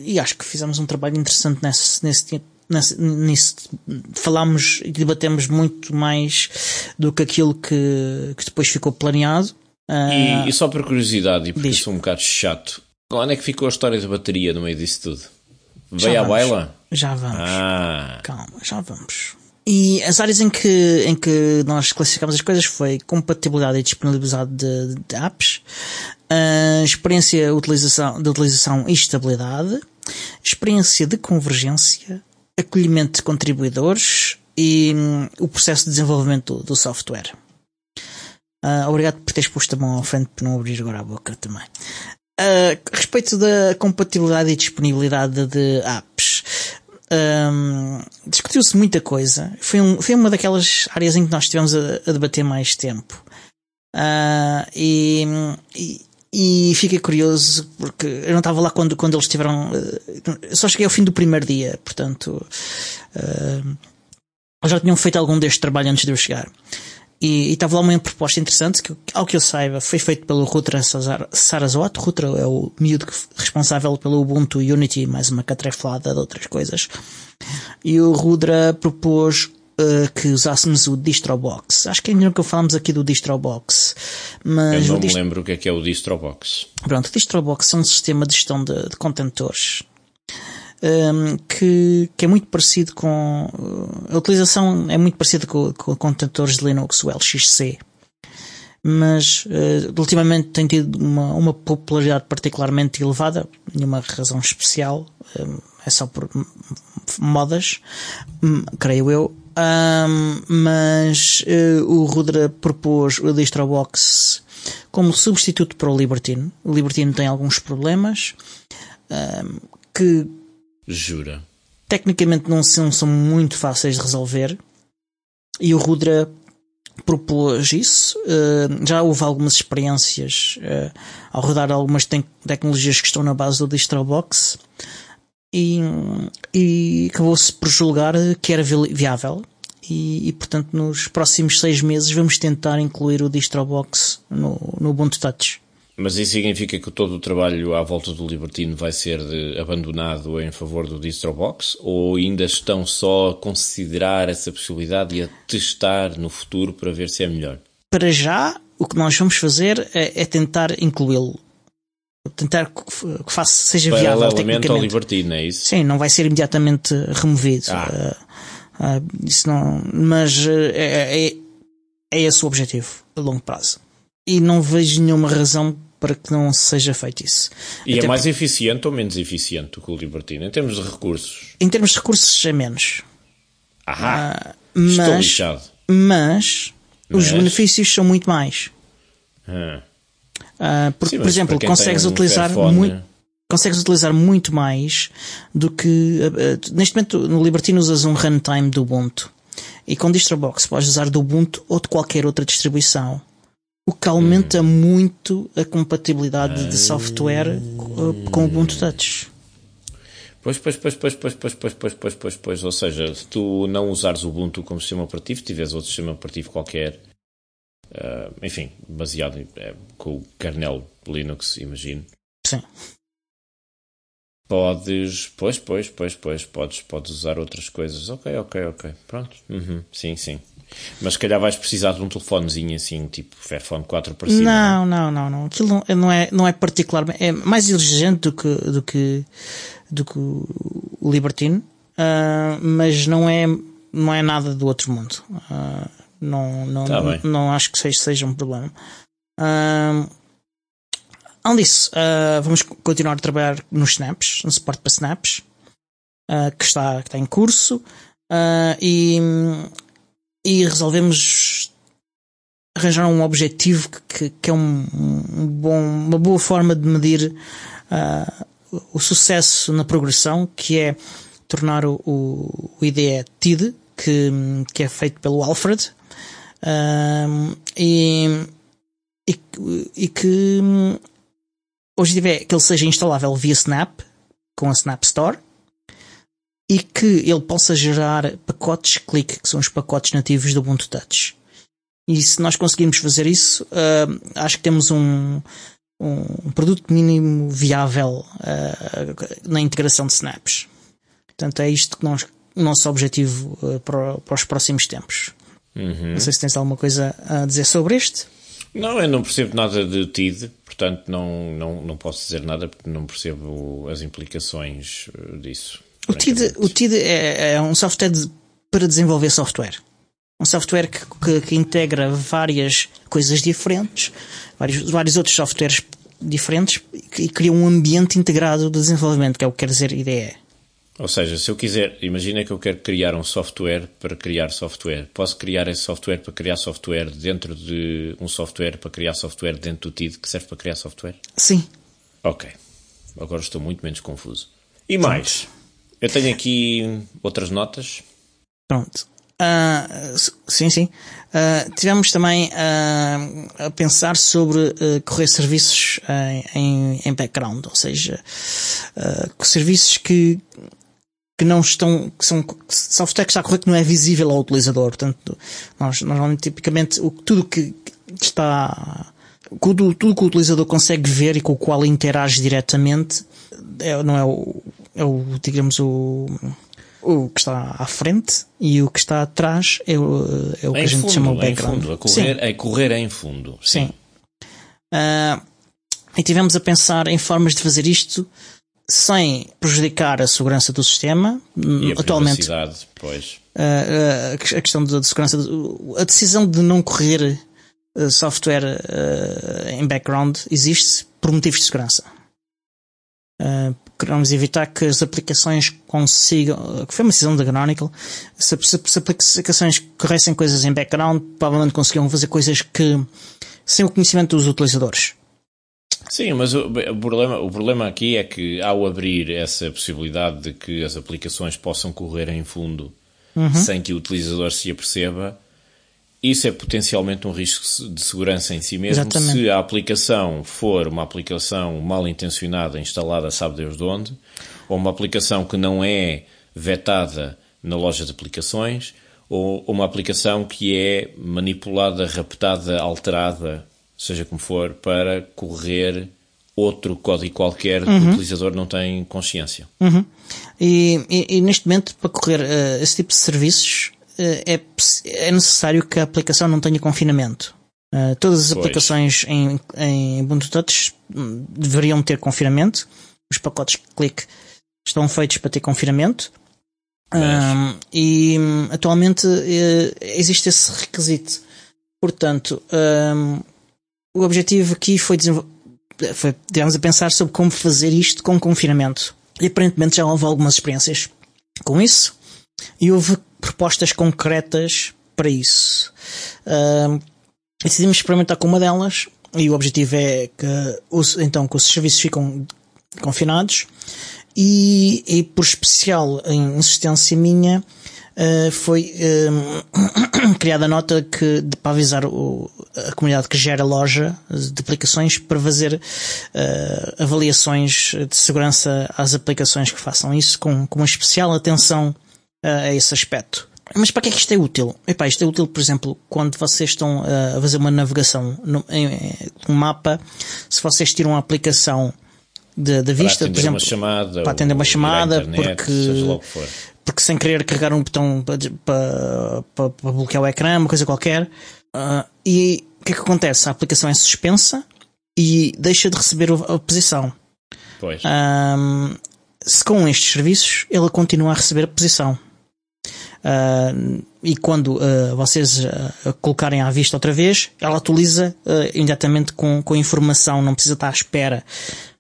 e acho que fizemos um trabalho interessante nesse, nesse, nesse nisso falámos e debatemos muito mais do que aquilo que, que depois ficou planeado e, e, só por curiosidade e porque diz. sou um bocado chato onde é que ficou a história da bateria no meio disso tudo? Veio à baila? Já vamos. Ah. Calma, já vamos. E as áreas em que, em que nós classificamos as coisas foi compatibilidade e disponibilidade de, de apps, uh, experiência utilização, de utilização e estabilidade, experiência de convergência, acolhimento de contribuidores e um, o processo de desenvolvimento do, do software. Uh, obrigado por teres posto a mão à frente para não abrir agora a boca também. Uh, respeito da compatibilidade e disponibilidade de apps, um, discutiu-se muita coisa. Foi, um, foi uma daquelas áreas em que nós estivemos a, a debater mais tempo. Uh, e, e, e fiquei curioso porque eu não estava lá quando, quando eles estiveram. Uh, só cheguei ao fim do primeiro dia, portanto. Uh, já tinham feito algum deste trabalho antes de eu chegar. E, estava lá uma proposta interessante que, ao que eu saiba, foi feito pelo Rudra Saraswat. Rudra é o miúdo responsável pelo Ubuntu Unity, mais uma catreflada de outras coisas. E o Rudra propôs uh, que usássemos o DistroBox. Acho que ainda nunca falamos aqui do DistroBox. Mas eu não me lembro o que é que é o DistroBox. Pronto, o DistroBox é um sistema de gestão de, de contentores um, que, que é muito parecido com. Uh, a utilização é muito parecida com, com contentores de Linux, o LXC. Mas uh, ultimamente tem tido uma, uma popularidade particularmente elevada, nenhuma razão especial, um, é só por modas, um, creio eu. mas uh, o Rudra propôs o DistroBox como substituto para o Libertine. O Libertine tem alguns problemas que Jura? Tecnicamente não são, são muito fáceis de resolver. E o Rudra propôs isso. Uh, já houve algumas experiências uh, ao rodar algumas te tecnologias que estão na base do DistroBox e, e acabou-se por julgar que era viável. E, e, portanto, nos próximos seis meses vamos tentar incluir o DistroBox no, no Ubuntu Touch. Mas isso significa que todo o trabalho à volta do Libertino vai ser de, abandonado em favor do DistroBox? Ou ainda estão só a considerar essa possibilidade e a testar no futuro para ver se é melhor? Para já, o que nós vamos fazer é, é tentar incluí-lo. Tentar que, faça, seja viável tecnicamente. ao Libertino, é isso? Sim, não vai ser imediatamente removido. Ah. Uh, uh, isso não, mas uh, é, é, é esse o objetivo a longo prazo. E não vejo nenhuma razão para que não seja feito isso. E é Até é mais porque... eficiente ou menos eficiente do que o Libertino, em termos de recursos? Em termos de recursos é menos. Ahá, uh, mas, estou lixado. Mas, mas, os benefícios são muito mais. Ah. Uh, porque, Sim, por exemplo, consegues um utilizar muito consegues utilizar muito mais do que uh, neste momento no Libertino usas um runtime do Ubuntu e com DistroBox podes usar do Ubuntu ou de qualquer outra distribuição o que aumenta hum. muito a compatibilidade de software com o Ubuntu Touch. Pois, pois, pois, pois, pois, pois, pois, pois, pois, pois, pois. Ou seja, se tu não usares o Ubuntu como sistema operativo, tiveres outro sistema operativo qualquer, uh, enfim, baseado em, é, com o kernel Linux, imagino. Sim. Podes, pois, pois, pois, pois, podes, podes usar outras coisas. Ok, ok, ok. Pronto. Uhum. Sim, sim. Mas se calhar vais precisar de um telefonezinho assim, tipo Fairphone 4 para cima. Não, não, não, não. Aquilo não, não, é, não é particularmente. É mais exigente do que, do que, do que o Libertine, uh, mas não é, não é nada do outro mundo. Uh, não, não, tá não, não, acho que seja, seja um problema. Uh, além disso, uh, vamos continuar a trabalhar nos snaps, no suporte para snaps, uh, que, está, que está em curso. Uh, e e resolvemos arranjar um objetivo que, que é um, um, bom, uma boa forma de medir uh, o sucesso na progressão, que é tornar o, o, o IDE TID, que, que é feito pelo Alfred, uh, e, e, e, que o objetivo é que ele seja instalável via Snap, com a Snap Store, e que ele possa gerar pacotes click, que são os pacotes nativos do Ubuntu Touch. E se nós conseguirmos fazer isso, uh, acho que temos um, um produto mínimo viável uh, na integração de snaps. Portanto, é isto que nós, o nosso objetivo uh, para, para, os próximos tempos. Uhum. Não sei se tens alguma coisa a dizer sobre este. Não, eu não percebo nada de TID, portanto não, não, não posso dizer nada porque não percebo as implicações disso. O TID, o TID é, é um software de, para desenvolver software um software que, que, que, integra várias coisas diferentes, vários, vários outros softwares diferentes e cria um ambiente integrado de desenvolvimento, que é o que quer dizer IDE. Ou seja, se eu quiser, imagina que eu quero criar um software para criar software. Posso criar esse software para criar software dentro de um software para criar software dentro do TID que serve para criar software? Sim. Ok. Agora estou muito menos confuso. E mais? Eu tenho aqui outras notas. Pronto. Uh, sim, sim. Uh, tivemos também uh, a pensar sobre correr serviços em, em, background, ou seja, serviços que, que não estão, que são software que está a correr que não é visível ao utilizador. Portanto, nós normalmente, tipicamente, o, tudo que está, tudo, tudo que o utilizador consegue ver e com o qual interage diretamente, é, não é o, é o, digamos, o, o que está à frente e o que está atrás é o, é o que a gente fundo, chama o background. Fundo, a correr, a correr em fundo. Sim. sim. Uh, e tivemos a pensar em formas de fazer isto sem prejudicar a segurança do sistema. E a Atualmente, pois. Uh, a questão da segurança, a decisão de não correr software em background existe por motivos de segurança. Queremos evitar que as aplicações consigam, que foi uma decisão da Canonical, se, se, se aplicações corressem coisas em background, provavelmente conseguiam fazer coisas que, sem o conhecimento dos utilizadores. Sim, mas o, o, problema, o problema aqui é que ao abrir essa possibilidade de que as aplicações possam correr em fundo uhum. sem que o utilizador se aperceba, isso é potencialmente um risco de segurança em si mesmo. Exatamente. Se a aplicação for uma aplicação mal intencionada, instalada sabe Deus de onde, ou uma aplicação que não é vetada na loja de aplicações, ou uma aplicação que é manipulada, raptada, alterada, seja como for, para correr outro código qualquer uhum. que o utilizador não tem consciência. Uhum. E, e, e, neste momento, para correr uh, esse tipo de serviços, é, é necessário que a aplicação não tenha confinamento. Uh, todas as pois. aplicações em, em Ubuntu Touch hum, deveriam ter confinamento. Os pacotes Click estão feitos para ter confinamento. Um, e um, atualmente uh, existe esse requisito. Portanto, um, o objetivo aqui foi, foi tivemos a pensar sobre como fazer isto com confinamento. E aparentemente já houve algumas experiências com isso. E houve propostas concretas para isso. Uh, decidimos experimentar com uma delas e o objetivo é que os, então que os serviços ficam confinados e, e por especial insistência minha uh, foi criada a nota que, de, para avisar o, a comunidade que gera loja de aplicações para fazer uh, avaliações de segurança às aplicações que façam isso com, com uma especial atenção a esse aspecto. Mas para que é que isto é útil? Epá, isto é útil, por exemplo, quando vocês estão a fazer uma navegação no, em, um mapa, se vocês tiram a aplicação da vista, por exemplo, chamada, para atender uma chamada, internet, porque, porque sem querer carregar um botão para, para, para, para bloquear o ecrã, uma coisa qualquer, uh, e o que é que acontece? A aplicação é suspensa e deixa de receber a posição. Pois. Um, se com estes serviços, ele continua a receber a posição. Uh, e quando uh, vocês uh, colocarem à vista outra vez, ela atualiza imediatamente com, com informação, não precisa estar à espera.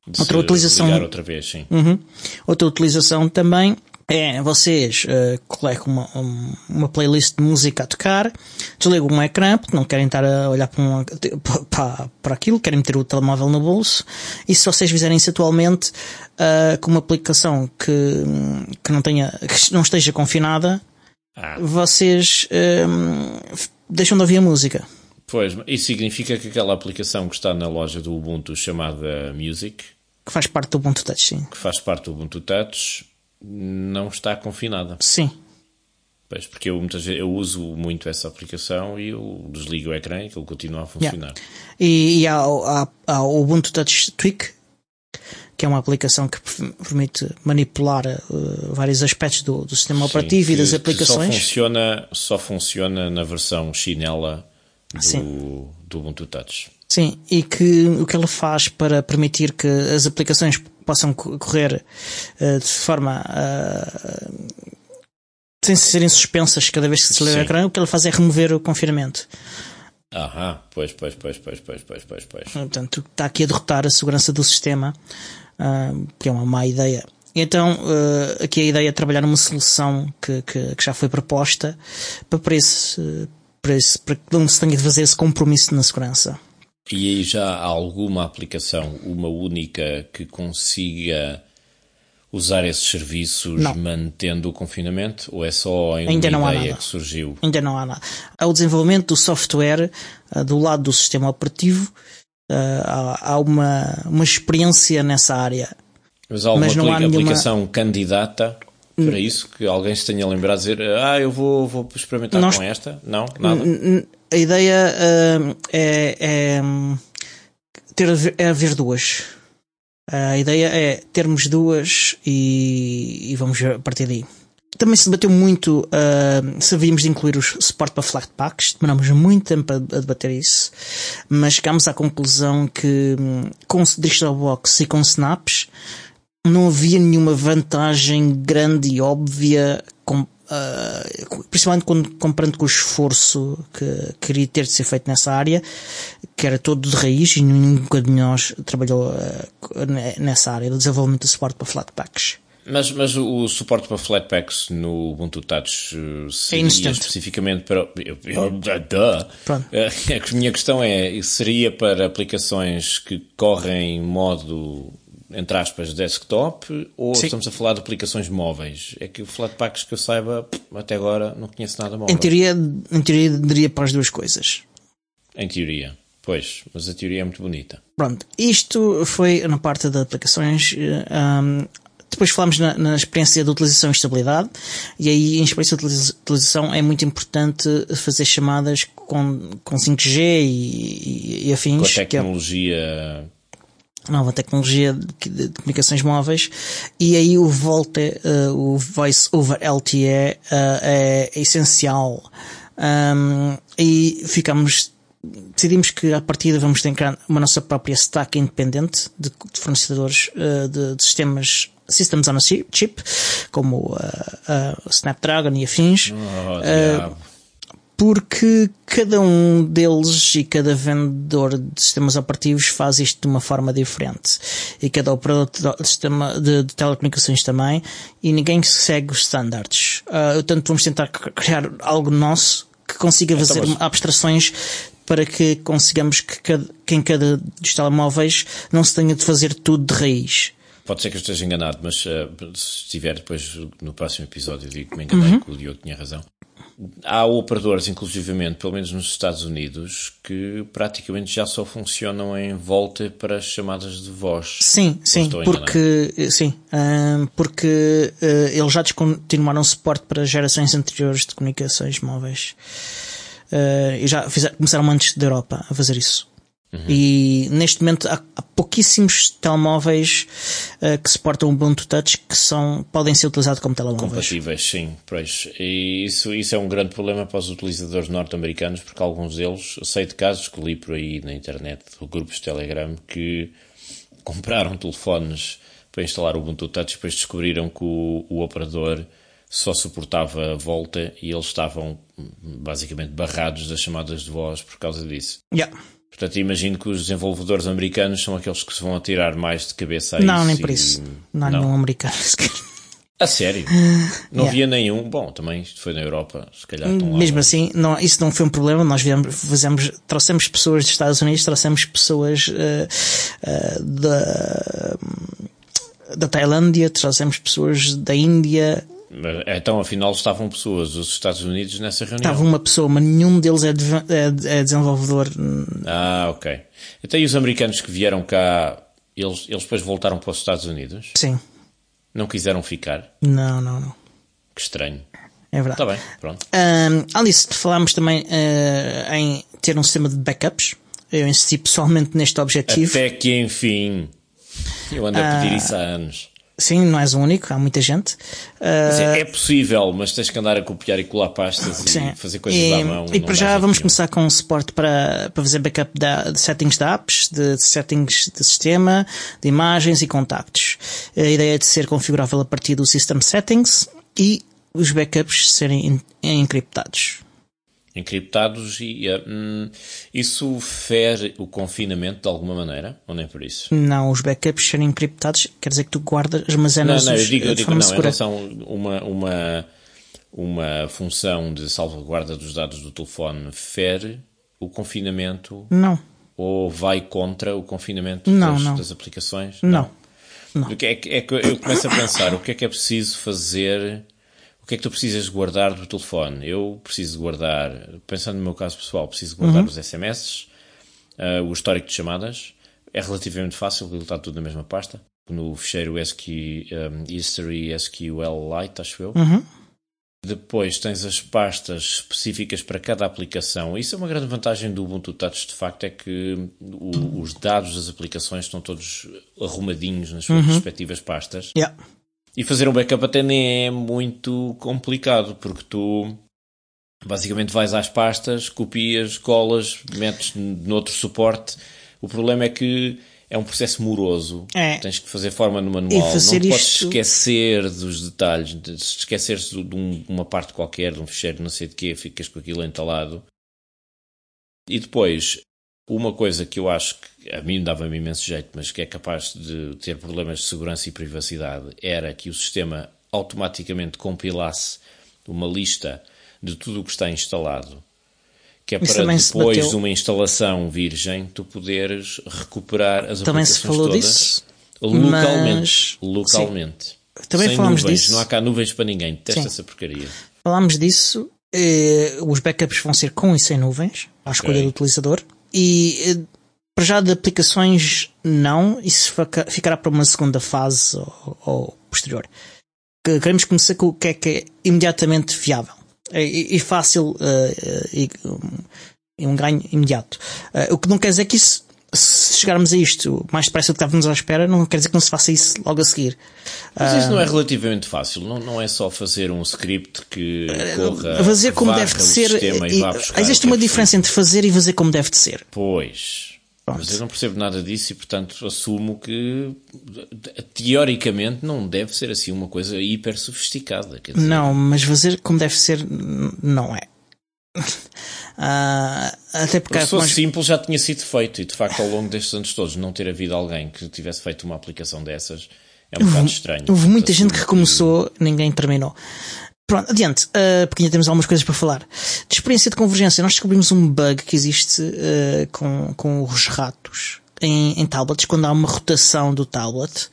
De outra utilização. Outra vez. Uhum. Outra utilização também é vocês uh, colocam uma, uma playlist de música a tocar, desligam um ecrã porque não querem estar a olhar para, uma, para, para aquilo, querem meter o telemóvel no bolso e se vocês fizerem isso atualmente uh, com uma aplicação que, que, não, tenha, que não esteja confinada, ah. vocês uh, deixam de ouvir a música. Pois, isso significa que aquela aplicação que está na loja do Ubuntu chamada Music que faz parte do Ubuntu Touch, sim. Que faz parte do Ubuntu Touch não está confinada. Sim. Pois, porque eu muitas vezes eu uso muito essa aplicação e eu desligo o ecrã e ele continua a funcionar. Yeah. E, e há, há, há, o Ubuntu Touch Tweak, que é uma aplicação que permite manipular uh, vários aspectos do, do sistema Sim, operativo e das aplicações. só funciona, só funciona na versão chinela do, do Ubuntu Touch. Sim, e que o que ela faz para permitir que as aplicações possam correr uh, de forma uh, sem serem suspensas cada vez que se liga o ecrã, o que ela faz é remover o confinamento. Aham, pois, pois, pois, pois, pois, pois, pois, pois. Portanto, está aqui a derrotar a segurança do sistema, uh, que é uma má ideia. Então, aqui a ideia é trabalhar numa solução que, que, que já foi proposta para, para, esse, para, esse, para que não se tenha de fazer esse compromisso na segurança. E aí já há alguma aplicação, uma única, que consiga usar esses serviços não. mantendo o confinamento? Ou é só em Ainda uma ideia que surgiu? Ainda não há nada. Há o desenvolvimento do software uh, do lado do sistema operativo. Uh, há, uma, uma experiência nessa área. Mas há alguma Mas há aplicação nenhuma... candidata para isso? Que alguém se tenha lembrado de dizer ah, eu vou, vou experimentar Nós... com esta? Não? Nada? a ideia uh, é, é, ter é haver duas. A ideia é termos duas e, e vamos a partir daí. Também se debateu muito uh, se havíamos de incluir o suporte para Flatpaks, demorámos muito tempo a, a, debater isso, mas chegámos à conclusão que um, com DistroBox e com Snaps não havia nenhuma vantagem grande e óbvia com, Uh, principalmente quando, comparando com o esforço que queria ter de ser feito nessa área, que era todo de raiz e nunca de nós trabalhou uh, nessa área do desenvolvimento de suporte para Flatpaks. Mas, mas o suporte para Flatpaks no Ubuntu Touch uh, seria é especificamente para. Eu, eu, Pronto. A minha questão é: seria para aplicações que correm em modo entre aspas, desktop ou Sim. estamos a falar de aplicações móveis? É que o Flatpaks que eu saiba, até agora não conheço nada móvel. Em teoria, em teoria diria para as duas coisas. Em teoria, pois, mas a teoria é muito bonita. Pronto, isto foi na parte das aplicações. Um, depois falamos na, na, experiência de utilização e estabilidade, e aí em experiência de utilização é muito importante fazer chamadas com, com 5G e, e, e afins. Com a tecnologia. É nova tecnologia de, de, comunicações móveis e aí o VoLTE, uh, o Voice over LTE uh, é, é, essencial um, e ficamos decidimos que a partir vamos ter uma nossa própria stack independente de, de fornecedores uh, de, de, sistemas systems on a chip como uh, uh, Snapdragon e afins oh, porque cada um deles e cada vendedor de sistemas operativos faz isto de uma forma diferente. E cada operador de, sistema de, de telecomunicações também, e ninguém segue os standards. Uh, portanto, vamos tentar criar algo nosso que consiga então, fazer então, mas... abstrações para que consigamos que, cada, que em cada dos telemóveis não se tenha de fazer tudo de raiz. Pode ser que eu esteja enganado, mas uh, se estiver depois no próximo episódio digo que me enganei, uhum. que o Diogo tinha razão há operadores, inclusivamente, pelo menos nos Estados Unidos, que praticamente já só funcionam em volta para chamadas de voz. Sim, sim, porque sim, porque uh, eles já descontinuaram suporte para gerações anteriores de comunicações móveis. Uh, e já fizeram, começaram antes da Europa a fazer isso. Uhum. E neste momento há, há pouquíssimos telemóveis uh, que suportam o Ubuntu Touch que são, podem ser utilizados como telemóveis. Compatíveis, sim. Pois. E isso, isso é um grande problema para os utilizadores norte-americanos, porque alguns deles, sei de casos que li por aí na internet, grupos de Telegram, que compraram telefones para instalar o Ubuntu Touch, depois descobriram que o, o operador só suportava a volta e eles estavam basicamente barrados das chamadas de voz por causa disso. Yeah. Portanto, imagino que os desenvolvedores americanos são aqueles que se vão atirar mais de cabeça a não, isso. Nem por isso. Não, não. nenhum americano. A sério? Não yeah. havia nenhum. Bom, também isto foi na Europa, se calhar. estão lá, Mesmo mas- assim, não, isso não foi um problema. Nós viemos, fizemos, trouxemos pessoas dos Estados Unidos, trouxemos pessoas eh, eh, da, da Tailândia, trouxemos pessoas da Índia. Então, afinal, estavam pessoas dos Estados Unidos nessa reunião. Estava uma pessoa, mas nenhum deles é, deve- é- é desenvolvedor. Ah, ok. Então, e os americanos que vieram cá, eles, eles depois voltaram para os Estados Unidos? Sim. Não quiseram ficar? Não, não, não. Que estranho. É verdade. Está bem, pronto. Um, disso, falámos também eh, em ter um sistema de backups. Eu insisti pessoalmente neste objetivo. Até que, enfim, eu ando a pedir Ah. isso há anos. Sim, não és o único, há muita gente. Uh, é possível, mas tens que andar a copiar e colar pastas sim. e fazer coisas e, à mão. E para já vamos nenhum. começar com um suporte para, para fazer backup da, de settings de apps, de settings de sistema, de imagens e contactos. A ideia é de ser configurável a partir do System Settings e os backups serem en- encriptados. Encriptados e eh, hum, isso fere o confinamento de alguma maneira? Ou nem por isso? Não, os backups serem encriptados quer dizer que tu guardas, Não, armazenas não, eu os digo, eu digo não, segura. uma, uma, uma função de salvaguarda dos dados do telefone fere o confinamento Não, ou vai contra o confinamento Não, das, não. das aplicações? não. O que é, que, é que eu começo a pensar o que é que é preciso fazer, o que é que tu precisas guardar do telefone? Eu preciso guardar, pensando no meu caso pessoal, preciso guardar Uhum. os SMS, ah, o histórico de chamadas. É relativamente fácil, porque está tudo na mesma pasta. No ficheiro SQ, um, History SQLite, acho eu. Uhum. Depois tens as pastas específicas para cada aplicação. Isso é uma grande vantagem do Ubuntu Touch, de facto, é que o- os dados das aplicações estão todos arrumadinhos nas suas respectivas pastas. Yeah. E fazer um backup até nem é muito complicado, porque tu basicamente vais às pastas, copias, colas, metes noutro suporte. O problema é que é um processo moroso. É. Tens que fazer forma no manual. Não podes isto- esquecer dos detalhes. De- Se esqueceres de um- uma parte qualquer, de um fecheiro, não sei de quê, ficas com aquilo entalado. E depois, uma coisa que eu acho que a mim dava-me imenso jeito, mas que é capaz de ter problemas de segurança e privacidade, era que o sistema automaticamente compilasse uma lista de tudo o que está instalado. Que é Isso para se depois de uma instalação virgem tu poderes recuperar as Também se aplicações falou todas disso, localmente. mas- Localmente. Também Sem falámos nuvens. disso. Não há cá nuvens para ninguém. Testa Sim. essa porcaria. Falámos disso. eh, os backups vão ser com e sem nuvens, à escolha Ok. do utilizador. E eh, para já de aplicações, não. Isso fica- ficará para uma segunda fase ou, ou posterior. Que- Queremos começar com o que é que é imediatamente viável e, e fácil eh, e, um, um ganho imediato. Eh, o que não quer dizer que isso, se chegarmos a isto mais depressa do que estávamos à espera, não quer dizer que não se faça isso logo a seguir. Mas isso não é relativamente fácil. Não, não é só fazer um script que corra. fazer como deve de ser. e e- existe é uma preciso. diferença entre fazer e fazer como deve de ser. Pois. Pronto. Mas eu não percebo nada disso e, portanto, assumo que teoricamente não deve ser assim uma coisa hiper sofisticada. Dizer, Não, mas fazer como deve ser não é. Ah, até porque se fosse mais- simples já tinha sido feito e de facto ao longo destes anos todos não ter havido alguém que tivesse feito uma aplicação dessas é um bocado estranho. houve muita gente que assumo recomeçou, ninguém terminou. Pronto, adiante, ah, porque ainda temos algumas coisas para falar. De experiência de convergência, nós descobrimos um bug que existe ah, com, com os ratos em, em tablets, quando há uma rotação do tablet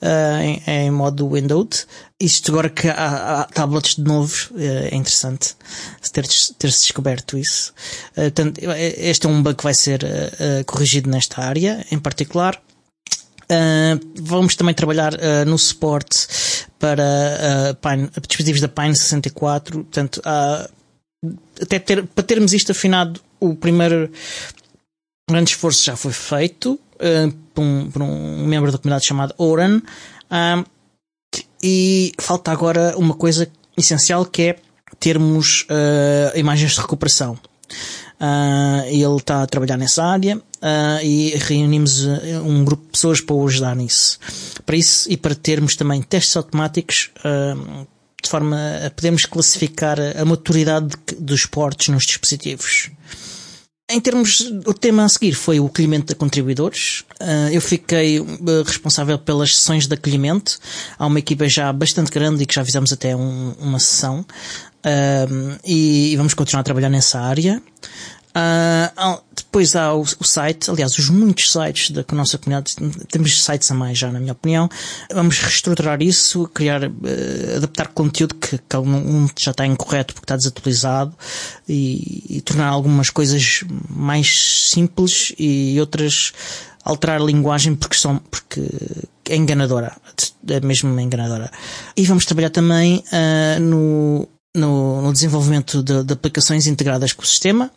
ah, em, em modo Windows. Isto agora que há, há tablets de novo, eh, é interessante ter-se ter descoberto isso. Ah, portanto, este é um bug que vai ser ah, corrigido nesta área em particular. Uh, vamos também trabalhar uh, no suporte para uh, Pine- dispositivos da Pine 64, portanto, uh, até ter, para termos isto afinado, o primeiro grande esforço já foi feito uh, por, um, por um membro da comunidade chamado Oran, um, e falta agora uma coisa essencial que é termos uh, imagens de recuperação. Uh, ele está a trabalhar nessa área uh, e reunimos uh, um grupo de pessoas para o ajudar nisso. Para isso e para termos também testes automáticos uh, de forma a podermos classificar a, maturidade de- dos portos nos dispositivos. Em termos, o tema a seguir foi o acolhimento de contribuidores. Uh, eu fiquei uh, responsável pelas sessões de acolhimento. Há uma equipa já bastante grande e que já fizemos até um, uma sessão. E, e, vamos continuar a trabalhar nessa área. Uh, depois há o, o, site, aliás, os muitos sites da nossa comunidade, temos sites a mais já, na minha opinião. Vamos reestruturar isso, criar, uh, adaptar conteúdo que, que um já está incorreto porque está desatualizado e, e, tornar algumas coisas mais simples e outras alterar a linguagem porque são, porque é enganadora, é mesmo enganadora. E vamos trabalhar também uh, no, no, no, desenvolvimento de, de aplicações integradas com o sistema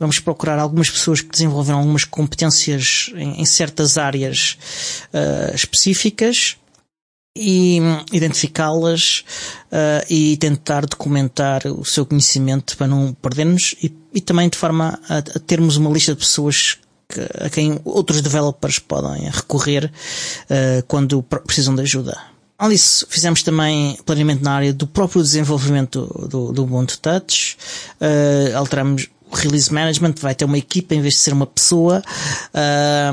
Vamos procurar algumas pessoas que desenvolveram algumas competências em, em certas áreas uh, específicas e identificá-las uh, e tentar documentar o seu conhecimento para não perdermos e, e também de forma a, a, termos uma lista de pessoas que, a quem outros developers podem recorrer uh, quando precisam de ajuda. Além disso, fizemos também planeamento na área do próprio desenvolvimento do, do Ubuntu Touch, uh, alteramos release management vai ter uma equipa em vez de ser uma pessoa.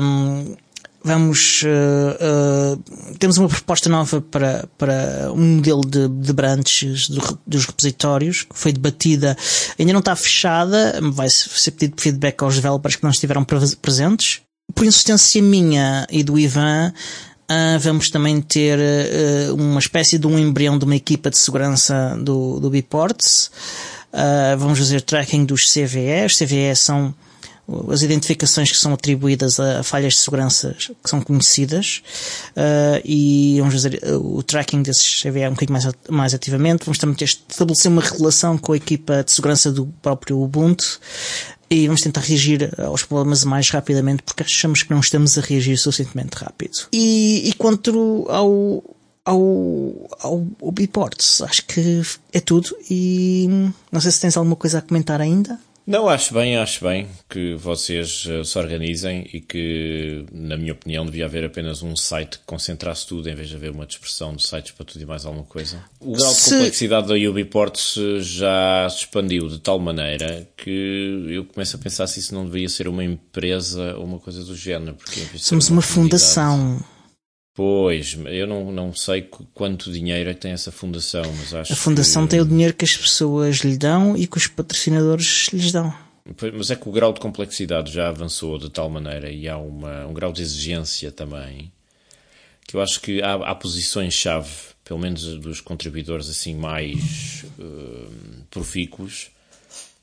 Um, vamos uh, uh, temos uma proposta nova para para um modelo de, de branches do, dos repositórios que foi debatida ainda não está fechada vai ser pedido feedback aos developers que não estiveram presentes por insistência minha e do Ivan uh, vamos também ter uma espécie de um embrião de uma equipa de segurança do, do Biports Uh, vamos fazer tracking dos CVE. Os CVE são as identificações que são atribuídas a falhas de segurança que são conhecidas uh, e vamos fazer o tracking desses CVE um bocadinho mais, mais ativamente. Vamos também estabelecer uma relação com a equipa de segurança do próprio Ubuntu e vamos tentar reagir aos problemas mais rapidamente porque achamos que não estamos a reagir suficientemente rápido. E, e quanto ao, ao, ao, ao Biports. Acho que é tudo e não sei se tens alguma coisa a comentar ainda. Não, acho bem, acho bem que vocês uh, se organizem e que, na minha opinião, devia haver apenas um site que concentrasse tudo em vez de haver uma dispersão de sites para tudo e mais alguma coisa. O grau se... de complexidade da Ubiports já se expandiu de tal maneira que eu começo a pensar se isso não deveria ser uma empresa ou uma coisa do género. Porque Somos uma, uma fundação. Pois, eu não, não sei quanto dinheiro é que tem essa fundação, mas acho A fundação que... tem o dinheiro que as pessoas lhe dão e que os patrocinadores lhes dão. Mas é que o grau de complexidade já avançou de tal maneira e há uma, um grau de exigência também que eu acho que há, há posições-chave, pelo menos dos contribuidores assim mais uh, profícuos,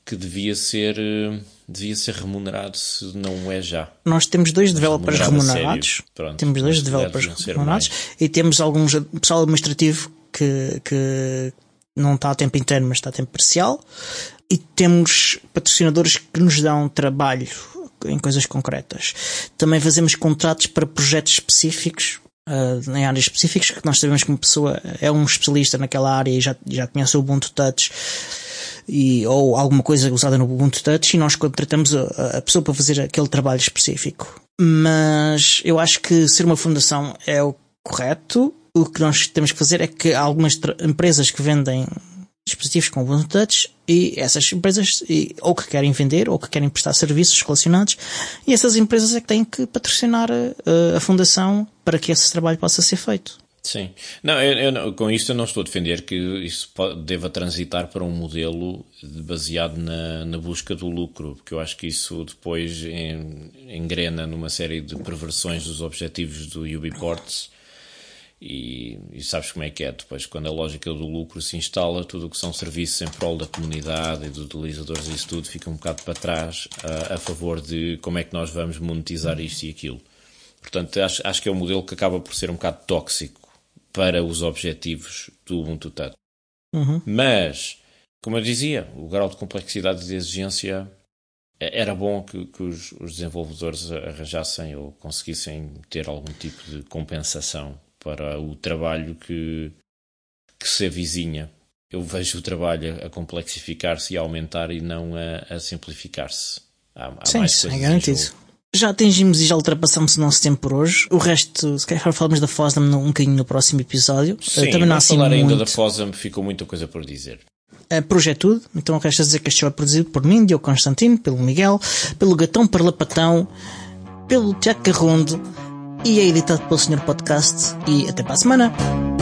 que devia ser, eh, devia ser remunerado se não é já. Nós temos dois developers remunerados. Pronto, temos dois developers remunerados e temos alguns pessoal administrativo que, que não está a tempo inteiro, mas está a tempo parcial. E temos patrocinadores que nos dão trabalho em coisas concretas. Também fazemos contratos para projetos específicos, uh, em áreas específicas, que nós sabemos que uma pessoa é um especialista naquela área e já, já conhece o Ubuntu Touch e, ou alguma coisa usada no Ubuntu Touch e nós contratamos a, a pessoa para fazer aquele trabalho específico. Mas eu acho que ser uma fundação é o correto. O que nós temos que fazer é que algumas empresas que vendem dispositivos com Ubuntu Touch e essas empresas ou que querem vender ou que querem prestar serviços relacionados e essas empresas é que têm que patrocinar a, a fundação para que esse trabalho possa ser feito. Sim. Não, eu, eu, com isto eu não estou a defender que isso deva transitar para um modelo baseado na, na busca do lucro, porque eu acho que isso depois engrena numa série de perversões dos objetivos do Ubiports e, e, sabes como é que é depois, quando a lógica do lucro se instala, tudo o que são serviços em prol da comunidade e dos utilizadores isso tudo fica um bocado para trás a, a favor de como é que nós vamos monetizar isto e aquilo. Portanto, acho, acho que é um modelo que acaba por ser um bocado tóxico para os objetivos do Ubuntu Touch. Uhum. Mas, como eu dizia, o grau de complexidade e de exigência é, era bom que, que os, os, desenvolvedores arranjassem ou conseguissem ter algum tipo de compensação para o trabalho que, que se avizinha. Eu vejo o trabalho a complexificar-se e a aumentar e não a, a simplificar-se. Há, há Sim, mais é garantido. Já atingimos e já ultrapassamos o nosso tempo por hoje. O resto, se calhar falamos da FOSDAM um bocadinho no próximo episódio. Eh, Sim, também não assim falar muito... ainda da FOSDAM ficou muita coisa por dizer. Eh, uh, Projetudo, é então resta dizer que este show é produzido por mim, Diogo Constantino, pelo Miguel, pelo Gatão Parlapatão, pelo Tiago Carrondo e é editado pelo Senhor Podcast. E até para a semana!